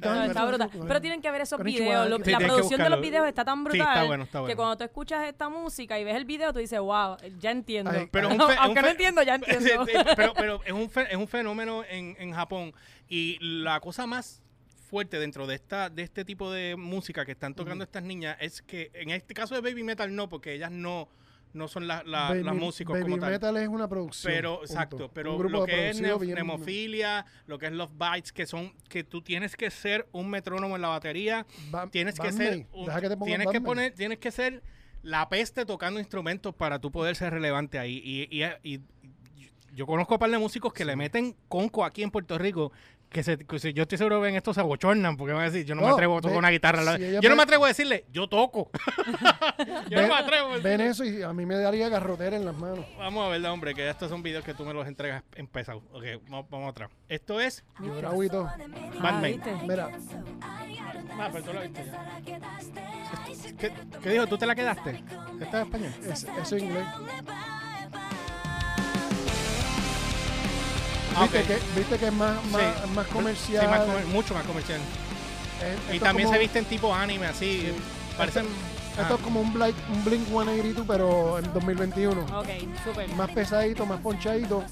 No, está brutal. Pero tienen que ver esos videos. Lo- Sí, la que producción de los videos está tan Sí, brutal está bueno, está que bueno. cuando tú escuchas esta música y ves el video, tú dices, wow, ya entiendo. Ay, Pero [LAUGHS] un Aunque no entiendo, ya [LAUGHS] entiendo. Pero, pero es, un fe- es un fenómeno en, en Japón. Y la cosa más fuerte dentro de esta de este tipo de música que están tocando estas niñas es que en este caso de baby metal no, porque ellas no, no son la- la- Baby- las músicos Baby como tal. metal es una producción. Pero, punto. exacto, pero lo que es nemofilia, lo que es Love Bites, que son, que tú tienes que ser un metrónomo en la batería, Ba- tienes que ser, un- que tienes que poner, tienes que ser la peste tocando instrumentos para tú poder ser relevante ahí. Y, y- y- y yo conozco a un par de músicos que le meten conco aquí en Puerto Rico. Que, se, que se- yo estoy seguro que en esto se abochornan porque van a decir, yo no, me No, atrevo a tocar ve- una guitarra. si yo no me atrevo a decirle, yo toco. [LAUGHS] yo no Ven- me atrevo a Ven eso y a mí me daría garrotera en las manos. Vamos a ver, hombre, que estos son videos que tú me los entregas empezados. Ok, vamos, vamos atrás. Esto es. Ah, Batman. ¿viste? Mira, Ah, pero tú lo viste ya. ¿Qué, qué dijo? ¿Tú te la quedaste? ¿Esta es español? es- eso es inglés. ¿Viste, ok. que, viste que es más, más, Sí. más comercial? Sí, más comer- mucho más comercial. Eh, Y también es se como- visten tipo anime, así. Sí. Parecen. Esto es como un Blink, un Blink 182, pero en 2021. Ok, súper. Más pesadito, más ponchadito.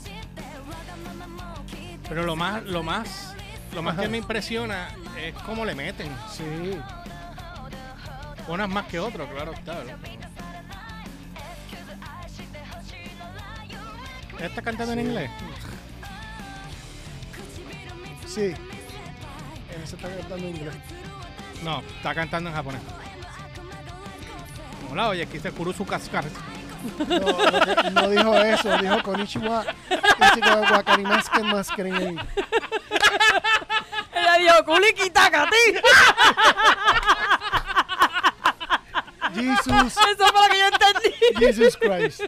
Pero lo más, lo más, lo más Ajá. que me impresiona es cómo le meten. Sí. Unas más que otras, claro está. ¿no? ¿Ella está cantando en inglés? Sí. Él se está cantando en inglés. No, está cantando en japonés. Hola, oye, aquí se Kurusu Kaskar. No, que- no dijo eso, dijo Konichiwa. Wakarimasken Masken. [LAUGHS] Ella dijo, culiquitaca, ti. Jesus, [LAUGHS] Eso fue lo que yo entendí. Jesus Christ.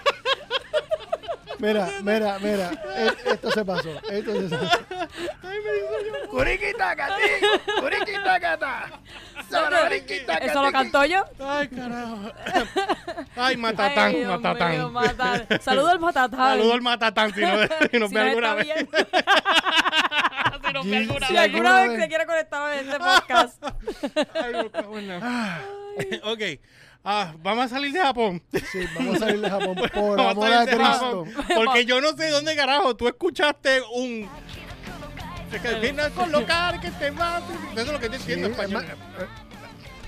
[LAUGHS] Mira, mira, mira. E- Esto se pasó. Esto se pasó. Kurikitakati, kurikitakata. Eso lo cantó yo. Ay, carajo. [LAUGHS] Ay, Matatán, Ay, Dios Matatán. mío, Matatán. Saludo al Matatán. Saludo al Matatán si, no, [LAUGHS] si nos Si ve alguna vez. [LAUGHS] si nos ve alguna Si vez. alguna alguna vez se quiere conectar a este podcast. Ay, la- ok. Ah, vamos a salir de Japón. Sí, vamos a salir de Japón [LAUGHS] por amor a de Cristo. Porque yo no sé dónde carajo tú escuchaste un. Es que a colocar que te mate. Eso es lo que yo Sí, entiendo es español. más,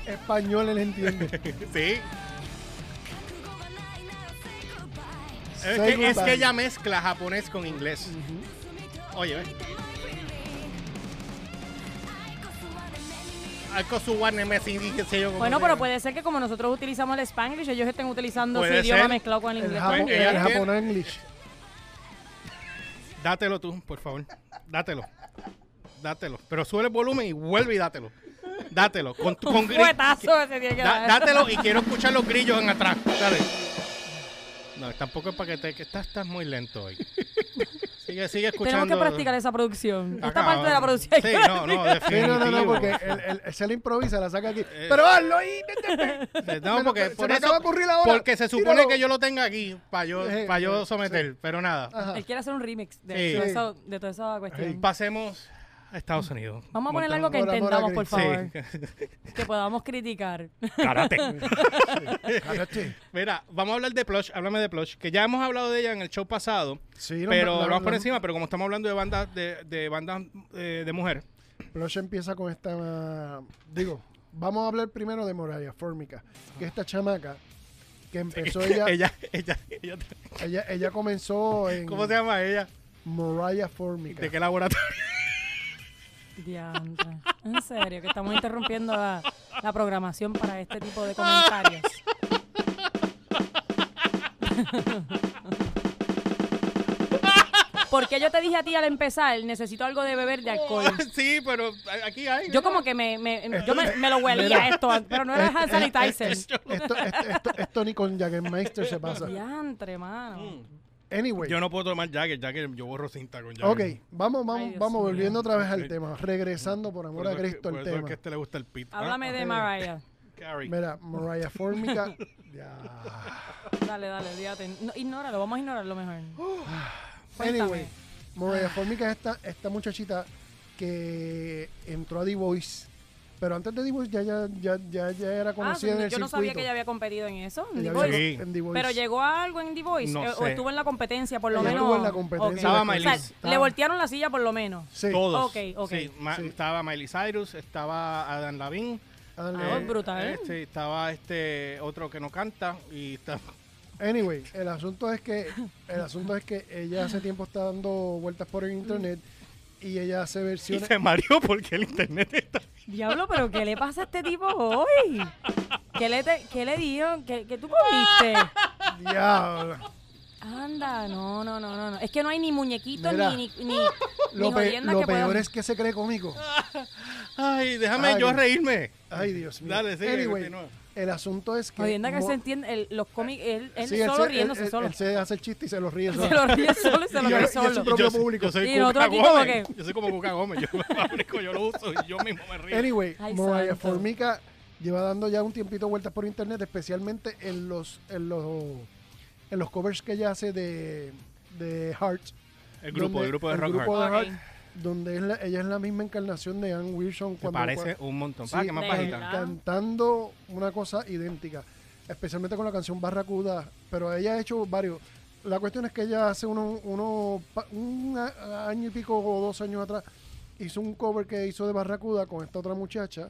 eh, español él entiende. [LAUGHS] Sí. Es que, es que ella mezcla japonés con inglés. Oye, ve. Algo su MSI, qué sé yo. Bueno, pero puede ser que como nosotros utilizamos el Spanglish, ellos estén utilizando su idioma ser. mezclado con el El, inglés. Pues ella el tiene- japonés English. Dátelo tú, por favor. Dátelo. Dátelo. Pero sube el volumen y vuelve y dátelo. Dátelo. Con, con Un gri- fuetazo ese tiene que Da- dar. dátelo y quiero escuchar los grillos en atrás. Dale. No, tampoco es para que te... Que estás, estás muy lento hoy. Sigue, sigue escuchando. Tenemos que practicar esa producción. Esta Acá, parte de la producción. hay Sí, que no, no, Sí, no, no, no, porque él, él- él se le improvisa, la saca aquí. Eh. Pero hazlo ahí. Eh, No, porque se por me eso, acaba de ocurrir ahora. porque se supone Tíralo. que yo lo tenga aquí para yo, Eh, para yo eh, someter, pero nada. Ajá. Él quiere hacer un remix de, Sí. todo eso- de toda esa cuestión. Pasemos a Estados Unidos. Vamos a poner algo que Por amor a entendamos, por favor. Sí. Que podamos criticar. [LAUGHS] Karate. Mira, vamos a hablar de Plush, háblame de Plush, que ya hemos hablado de ella en el show pasado, Sí, no, pero lo vamos por encima, pero como estamos hablando de bandas de, de bandas eh, de mujer, Plush empieza con esta. Digo, vamos a hablar primero de Moraya Formica, que esta chamaca que empezó [LAUGHS] ella, ella, ella, ella, ella- ella, comenzó en ¿Cómo se llama ella? Moraya Formica. ¿De qué laboratorio? Diantre. En serio, que estamos interrumpiendo la, la programación para este tipo de comentarios. Porque yo te dije a ti al empezar, necesito algo de beber de alcohol. [LAUGHS] sí, pero aquí hay. Yo como que me, me, yo me, me lo huelía esto, pero no era hand sanitizer. Esto, esto, esto, esto ni con Jaggermeister se pasa. Diantre, mano. Anyway, Yo no puedo tomar Jagger, Jagger, yo borro cinta con Jagger. ok, vamos, vamos, Ay, vamos volviendo otra vez al tema, regresando por amor Por a eso es que- Cristo el eso es tema. que a este le gusta el pit. Ah, Háblame de ok. Mariah. Carrie. Mira, Mariah Formica, [LAUGHS] ya. Dale, dale, olvídate. No, ignóralo, vamos a ignorarlo mejor. [SIGHS] Anyway. Mariah Formica es esta, esta muchachita que entró a The Voice, pero antes de The Voice ya, ya, ya, ya, ya era Ah, conocida en el yo no sabía circuito. que ella había competido en eso, en Voice. Sí. en The Voice. Pero llegó a algo en The Voice No eh, o sé. estuvo en la competencia por lo Ella menos. estuvo en la competencia. Ok. Estaba Miley. O sea, Estaba- le voltearon la silla por lo menos. Sí, Todos. Ok, ok. Sí, ma- Sí. Estaba Miley Cyrus, estaba Adam Lavin. Adam Ah, Levine. brutal. Este, estaba este otro que no canta y está [LAUGHS] Anyway, el asunto es que el asunto es que ella hace tiempo está dando vueltas por el internet y ella hace y versiones se mareó porque el internet está Diablo, pero ¿qué le pasa a este tipo hoy? ¿Qué le, te- qué le dio? ¿Qué, qué tú comiste? diablo. Anda, no, no, no, no, no. Es que no hay ni muñequitos Mira, ni, ni, ni, Lo, ni pe- lo que peor puedan- es que se cree conmigo. Ay, déjame Ay. yo reírme. Ay, Dios mío. Dale, sigue, anyway, continúa. El asunto es que Jodienda que se entiende, el- los cómics, él, él Sí, solo se- riéndose él- solo. él se hace el chiste y se lo ríe [LAUGHS] se solo. lo ríe solo y se lo Y yo- ríe y es su solo. propio yo, soy- público. Yo soy Y Cuca nosotros aquí como Gómez. que- Yo soy como Cuca Gómez. Yo me fabrico, yo lo uso y yo mismo me río. Anyway, Ay, Mariah. Formica lleva dando ya un tiempito vueltas por internet, especialmente en los en los en los covers que ella hace de de Heart. el grupo, donde- el grupo de el Rock grupo Hard. de. Heart, donde es la- ella es la misma encarnación de Ann Wilson cuando parece un montón. Sí, ¿Para qué más cantando una cosa idéntica, especialmente con la canción Barracuda, pero ella ha hecho varios. La cuestión es que ella hace uno, uno un año y pico o dos años atrás hizo un cover que hizo de Barracuda con esta otra muchacha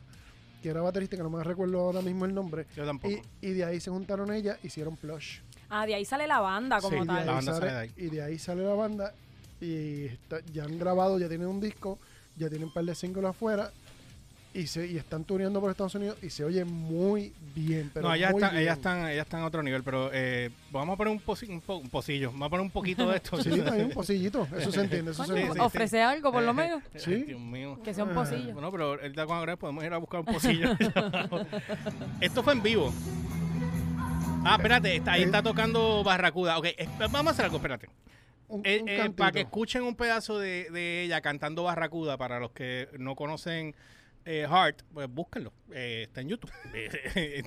que era baterista, que no me recuerdo ahora mismo el nombre. Yo tampoco. Y, y de ahí se juntaron ellas, hicieron Plush. Ah, de ahí sale la banda como Sí, Y de, tal. ahí La banda sale, sale de ahí. y de ahí sale la banda. Y está- ya han grabado, ya tienen un disco, ya tienen un par de singles afuera. Y, se, y están tuneando por Estados Unidos y se oye muy bien. Pero no, ellas muy están, bien. ellas están, ellas están a otro nivel, pero eh, vamos a poner un, poci- un, po- un pocillo, vamos a poner un poquito de esto. Sí, hay un pocillito, eso se entiende. Eso se Sí, entiende. sí, ofrece algo por lo menos. Ay, [LAUGHS] Sí. Dios mío. Que sea un pocillo. Bueno, pero ahorita cuando grabemos podemos ir a buscar un pocillo. [LAUGHS] Esto fue en vivo. Ah, espérate, está- ahí Eh. está tocando Barracuda. Ok, eh, vamos a hacer algo, espérate. Un, Eh, un eh, para que escuchen un pedazo de, de ella cantando Barracuda, para los que no conocen eh, Heart, pues búsquenlo. Eh, está en YouTube.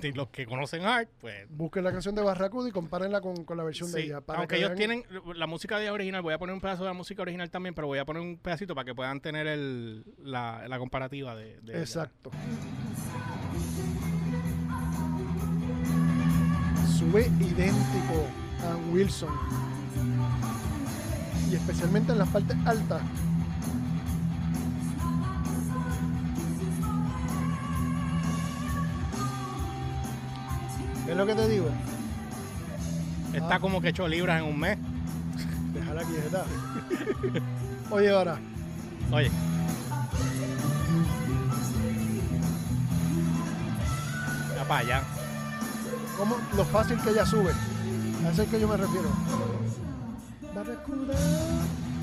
y [LAUGHS] los que conocen Heart, pues Busquen la canción de Barracuda y compárenla con, con la versión de ella. Para aunque que ellos vean- tienen la música de ella original, voy a poner un pedazo de la música original también, pero voy a poner un pedacito para que puedan tener el, la, la comparativa de, de ella. Exacto. Sube idéntico a Wilson. Y especialmente en las partes altas. ¿Ves lo que te digo? Está Ah. como que 8 libras en un mes. Déjala quieta. Oye, ahora. Oye, ya para allá. ¿Cómo, lo fácil que ella sube. A eso es que yo me refiero.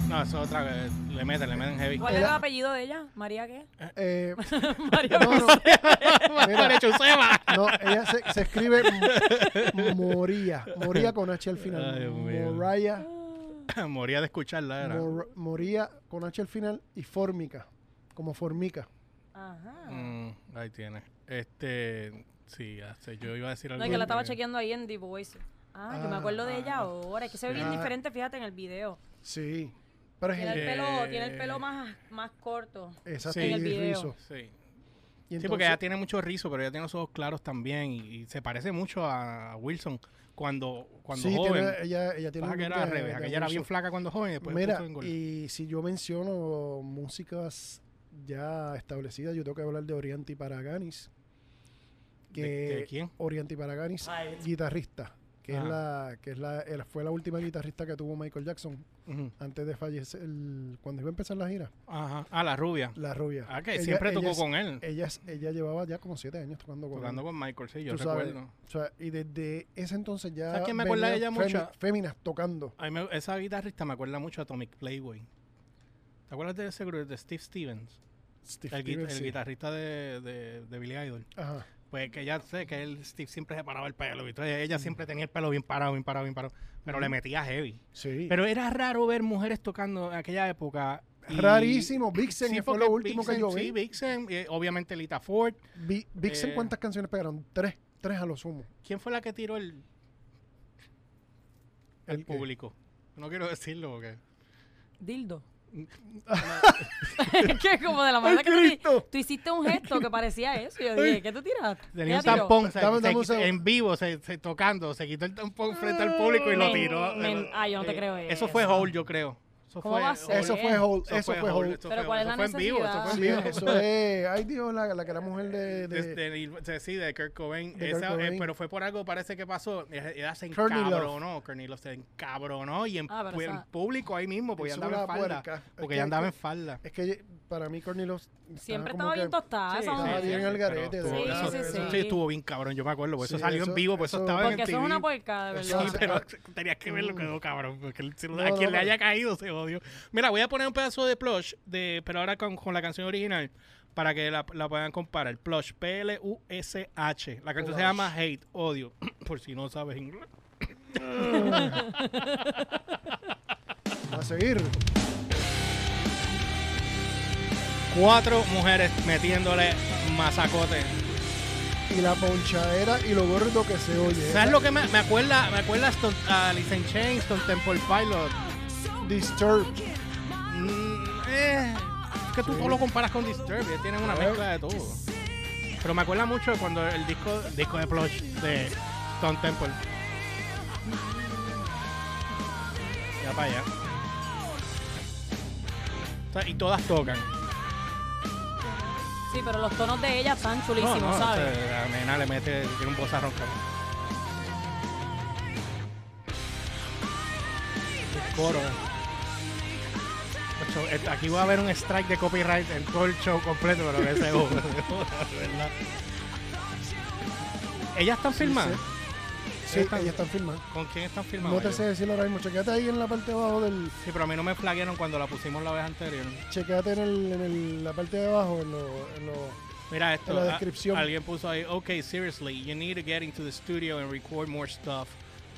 No, eso es otra que le meten, le meten heavy. ¿Cuál es Era- el apellido de ella? ¿María qué? Eh, [LAUGHS] María no, no, mira, no, ella se, se escribe M- Moría. Moría con H al Ay, final. Dios mío. Moraya. [COUGHS] Moría de escucharla, era. Mor- moría con H al final y Fórmica. Como Formica. Ajá. Mm, ahí tiene. Este, sí, sé, yo iba a decir algo. No, es que la estaba chequeando ahí en The Voice. Ah, yo me acuerdo de ella ahora. Es que se ve bien Ah. diferente, fíjate, en el video. Sí. Pero Tiene el Eh, pelo, tiene el pelo más, más corto. exacto, en y el video. rizo. Sí. Y sí, porque ella tiene mucho rizo, pero ella tiene los ojos claros también y, y se parece mucho a Wilson cuando, cuando sí, joven. tiene- ella, ella tiene un que era al de- revés, de aquella era bien flaca cuando joven y después Mira, puso y si yo menciono músicas ya establecida. Yo tengo que hablar de Orianti Paraganis. Que ¿De- de quién? Orianti Paraganis, guitarrista, que es la que es la él fue la última guitarrista que tuvo Michael Jackson antes de fallecer el- cuando iba a empezar la gira. Ajá. Ah, la rubia. La rubia. Ah, que Ella- siempre tocó con él. Ella, ella llevaba ya como siete años tocando con Tocando él. con Michael, sí, yo recuerdo. o sea, y desde ese entonces ya ¿Sabes quién me acuerda de ella mucho? féminas tocando. A mí me- esa guitarrista me acuerda mucho a Atomic Playboy. ¿Te acuerdas de ese grupo de Steve Stevens? Steve El, Stevens, el sí. guitarrista de, de, de Billy Idol. Ajá. Pues que ya sé que él, Steve siempre se paraba el pelo. Y entonces ella siempre tenía el pelo bien parado, bien parado, bien parado. Pero le metía heavy. Sí. Pero era raro ver mujeres tocando en aquella época. y- Rarísimo. Vixen Sí, fue lo último que yo Sí, vi. Vixen, eh, obviamente Lita Ford. Vi- Vixen, Eh, ¿cuántas canciones pegaron? Tres. Tres a lo sumo. ¿Quién fue la que tiró el, el ¿El qué? público? No quiero decirlo porque... Dildo. Es [LAUGHS] que como de la manera que tú, tú hiciste un gesto que parecía eso. Yo dije, ¿qué tú tiraste? Tenía un tampón se- se- segundo. en vivo, se, se- tocando, se quitó el tampón frente al público y lo tiró. men- Eh, ah, yo no te eh, creo Eso fue eso. Hole, yo creo. Eso ¿Cómo fue va a ser? Eso fue Hole. Eso fue Hole. eso Pero fue- ¿cuál es eso la fue en vivo, eso fue en Sí, vivo. eso es. Ay, Dios, la, la que era mujer de. [LAUGHS] de- De, de- de- sí, de Kurt Cobain. De Kurt Esa, eh, Cobain. pero fue por algo, parece que pasó. Ella ella se Courtney encabronó. Courtney Love se encabronó y en, Ah, pu- en público ahí mismo, porque ella andaba en falda. puerca. Porque que- ella andaba que- en falda. Es que para mí, Cornelos. Siempre estaba que- bien tostada Sí, sí. Estaba bien al garete, Sí, sí, sí. estuvo bien cabrón, yo me acuerdo. porque Eso Sí, salió en vivo, pues eso, estaba en Porque eso es una puerca, de verdad. Sí, pero [LAUGHS] tenías que verlo, quedó cabrón. Porque el- No, a quien le haya caído se Mira, voy a poner un pedazo de plush, de, pero ahora con, con la canción original, para que la, la puedan comparar. Plush, P-L-U-S-H. La canción se llama Hate, Odio. [COUGHS] Por si no sabes inglés. [LAUGHS] A seguir. Cuatro mujeres metiéndole masacote. Y la ponchadera y lo gordo que se oye. ¿Sabes lo que me, me acuerda? Me acuerda a Stone- a Alice in Chains, Stone Temple Pilot. Disturbed. Mm, eh, es que tú Sí. todo lo comparas con Disturbed, ellos tienen una mezcla de todo. Pero me acuerda mucho de cuando el disco, disco de Plush de Stone Temple. Ya para allá. O sea, y todas tocan. Sí, pero los tonos de ella están No, chulísimos, no, ¿sabes? o sea, la nena le mete, tiene un bozarrón cabrón. El coro. Aquí va a haber un strike de copyright en todo el show completo, pero que se joda, [LAUGHS] verdad. ¿Ellas están filmando? Sí, Están- ellas están filmando. ¿Con quién están filmando? No te sé decirlo ahora mismo. Chequéate ahí en la parte de abajo del. Sí, pero a mí no me flaguearon cuando la pusimos la vez anterior. Chequéate en, el, en el- la parte de abajo, en lo- en lo- Mira esto. En la a- descripción. alguien puso ahí, okay, seriously, you need to get into the studio and record more stuff.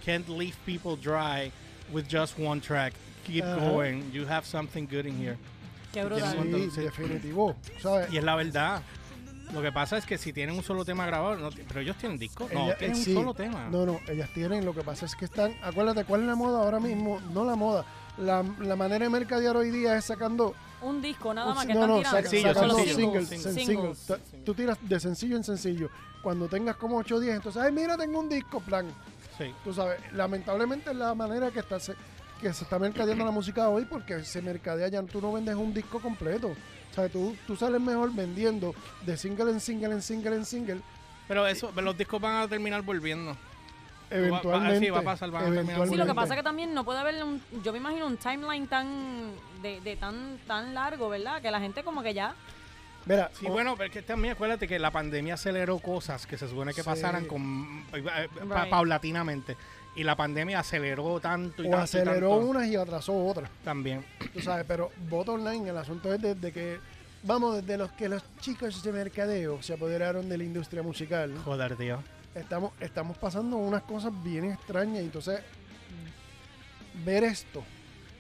Can't leave people dry with just one track. Keep Ajá. going. You have something good in here. Qué brutal. Sí, sí. definitivo. ¿Sabes? Y es la verdad. Lo que pasa es que si tienen un solo tema grabado, no pero ellos tienen disco. No, Ella- tienen eh, un sí. solo tema. No, no, ellas tienen, lo que pasa es que están, acuérdate, ¿cuál es la moda ahora mismo? No la moda, la, la manera de mercadear hoy día es sacando, Un disco nada un- más que no, están no, tirando. saca- Sencillo, sacando sencillo. singles, Singles. singles. Ta- Tú tiras de sencillo en sencillo. Cuando tengas como 8 o 10, entonces, ay, mira, tengo un disco, plan. Sí. Tú sabes, lamentablemente es la manera que está se, que se está mercadeando la música hoy porque se mercadea ya, tú no vendes un disco completo. O sea, tú, tú sales mejor vendiendo de single en single en single en single Pero eso, los discos van a terminar volviendo. eventualmente. sí, va a pasar, van a terminar Sí, lo que pasa es que también no puede haber un, yo me imagino un timeline tan de, de tan tan largo, ¿verdad? Que la gente como que ya Mira, Sí, o- bueno, pero es que también acuérdate que la pandemia aceleró cosas que se supone que Sí. pasaran con eh, eh, pa- Right. paulatinamente. Y la pandemia aceleró tanto y o tanto y aceleró tanto unas y atrasó otras. también. Tú sabes, pero bottom line, el asunto es desde que, vamos, desde los que los chicos de mercadeo se apoderaron de la industria musical, Joder, tío. estamos, estamos pasando unas cosas bien extrañas. Y entonces, ver esto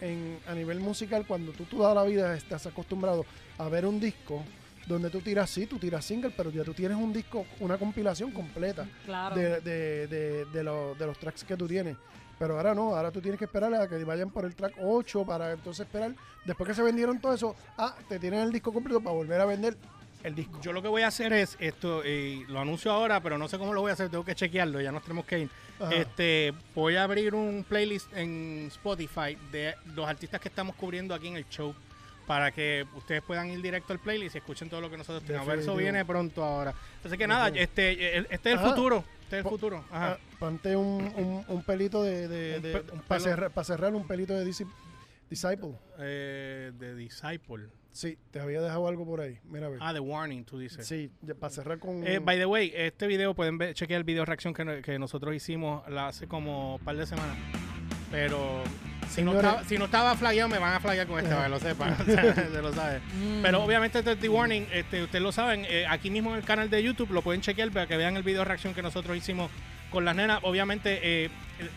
en, a nivel musical, cuando tú toda la vida estás acostumbrado a ver un disco donde tú tiras, sí, tú tiras single, pero ya tú tienes un disco, una compilación completa claro. de, de, de, de, lo- de los tracks que tú tienes. Pero ahora no, ahora tú tienes que esperar a que vayan por el track 8 para entonces esperar. Después que se vendieron todo eso, ah, te tienen el disco completo para volver a vender el disco. Yo lo que voy a hacer es esto, y lo anuncio ahora, pero no sé cómo lo voy a hacer, tengo que chequearlo, ya nos tenemos que ir. Ajá. Este, voy a abrir un playlist en Spotify de los artistas que estamos cubriendo aquí en el show para que ustedes puedan ir directo al playlist y escuchen todo lo que nosotros tenemos. Eso Definitivo. viene pronto ahora. Así que nada, este, este es el Ajá. futuro. Este es el futuro. Ajá. Ah, ponte un, un, un pelito de, de, Un de- pe- un para cerrar, pa' cerrar un pelito de Disci- Disciple. Eh, de Disciple. Sí, te había dejado algo por ahí. Mira a ver. Ah, The Warning, tú dices. sí, para cerrar con. Eh, by the way, este video pueden ver, chequear el video reacción que, que nosotros hicimos la hace como un par de semanas. Pero si no, estaba, si no estaba flagueado, me van a flaguear con este, para que lo sepan. [LAUGHS] O sea, [LAUGHS] se lo sabe. Mm. Pero obviamente este es The Warning, este, ustedes lo saben, eh, aquí mismo en el canal de YouTube lo pueden chequear para que vean el video reacción que nosotros hicimos con las nenas. Obviamente eh,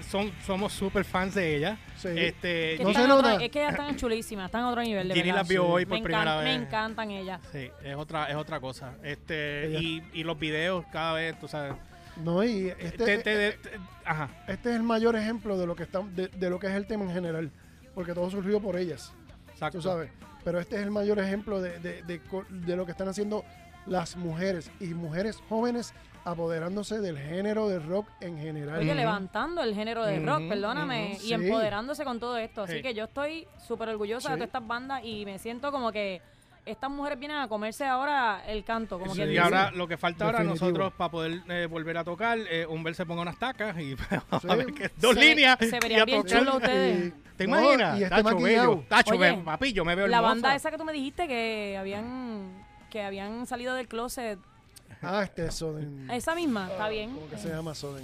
son, somos súper fans de ellas. Sí. Este, Que No se a otro- nota. es que ellas están chulísimas, están a otro nivel de verdad. las vio hoy por me, primera vez. me encantan ellas. Sí, es otra, es otra cosa. Este, Ella- y, y los videos cada vez, tú sabes. No, y este, te- te- te- ajá. este es el mayor ejemplo de lo que está, de, de lo que es el tema en general. Porque todo surgió por ellas. Exacto. Tú sabes. Pero este es el mayor ejemplo de, de, de co- de lo que están haciendo las mujeres y mujeres jóvenes apoderándose del género del rock en general. Oye, levantando el género de rock, perdóname, y Sí. empoderándose con todo esto. Así Sí. que yo estoy súper orgullosa de todas estas bandas y me siento como que estas mujeres vienen a comerse ahora el canto, como Sí, y dice. ahora lo que falta ahora Definitivo. nosotros para poder eh, volver a tocar, eh, Humber se ponga unas tacas y [LAUGHS] vamos a Sí. ver que- dos Se líneas se verían a bien chulos ustedes. ¿Te No, imaginas? Y este Tacho, maquillado. bello. Tacho, Oye, ve, papi, yo me veo La hermosa. banda esa que tú me dijiste que habían que habían salido del closet, Ah, este es Soden. esa misma, está bien. ¿Cómo que se llama Soden?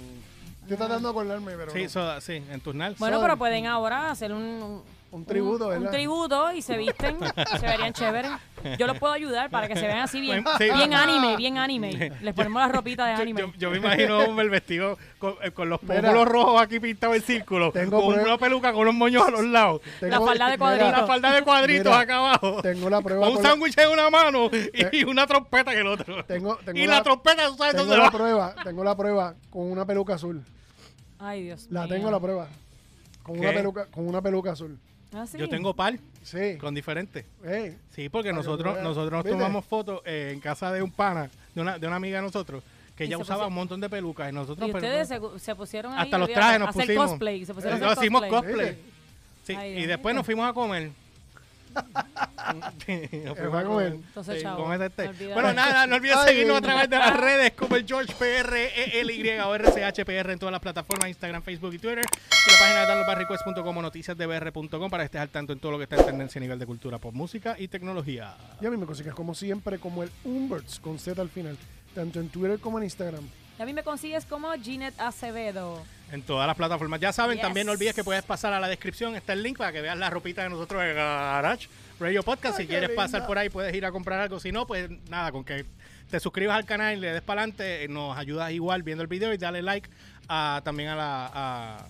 Estoy tratando de acordarme, pero Sí, no. soda, sí, en tus nals. Bueno, pero pueden ahora hacer un, un- un tributo, un, ¿verdad? tributo y se visten, se verían chéveres. Yo los puedo ayudar para que se vean así bien, Sí. bien anime, bien anime. Les ponemos la ropita de anime. yo- yo me imagino a Humber vestido con, eh, con los Mira. pómulos rojos aquí pintados en círculo, Tengo con una peluca con unos moños a los lados, La falda de mira, cuadritos. una falda de cuadritos Mira, acá abajo, Tengo la prueba. con un la- sándwich en una mano y, y una trompeta en el otro. Tengo, tengo y la, trompeta, ¿tú sabes tengo dónde la va? prueba, tengo la prueba con una peluca azul. Ay, Dios La mío. tengo la prueba. Con ¿Qué? una peluca, con una peluca azul. Ah, sí. Yo tengo par Sí. con diferentes. Ey, Sí, porque nosotros nosotros tomamos fotos eh, en casa de un pana, de una, de una amiga de nosotros, que ella usaba un montón de pelucas y nosotros Y pero- ustedes se, se pusieron ahí hasta los trajes nos a hacer pusimos. cosplay. Se pusieron Eh, a hacer hicimos cosplay. cosplay. ¿Viste? Sí, Ay, y después nos fuimos a comer. [LAUGHS] Entonces, chavo, con no olvides. Bueno, nada, no olvides seguirnos a través de las redes como el George PR, ELY o RCHPR en todas las plataformas, Instagram, Facebook y Twitter. Y la página de downloadbarrequest.com o noticiasdebr.com para que estés al tanto en todo lo que está en tendencia a nivel de cultura, pop, música y tecnología. Y a mí me consigues como siempre como el Umberts con Z al final. Tanto en Twitter como en Instagram. Y a mí me consigues como Ginette Acevedo. En todas las plataformas. Ya saben, Yes. también no olvides que puedes pasar a la descripción. Está el link para que veas la ropita de nosotros de Garage Radio Podcast. Ay, si quieres linda. pasar por ahí, puedes ir a comprar algo. Si no, pues nada, con que te suscribas al canal y le des para adelante, eh, nos ayudas igual viendo el video y dale like a, también a la. a-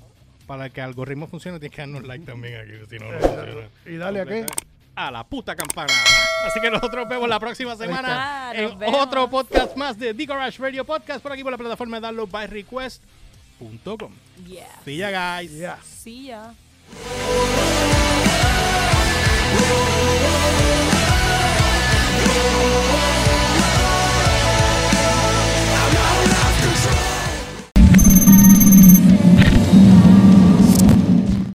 para que el algoritmo funcione, tienes que darnos like también aquí. Si no, no funciona. ¿Y dale a qué? A la puta campana. Así que nosotros nos vemos la próxima semana. Nos en vemos. otro podcast más de The Garage Radio Podcast por aquí por la plataforma de downloadbyrequest.com. Yeah. See ya, guys. Yeah. Sí, ya.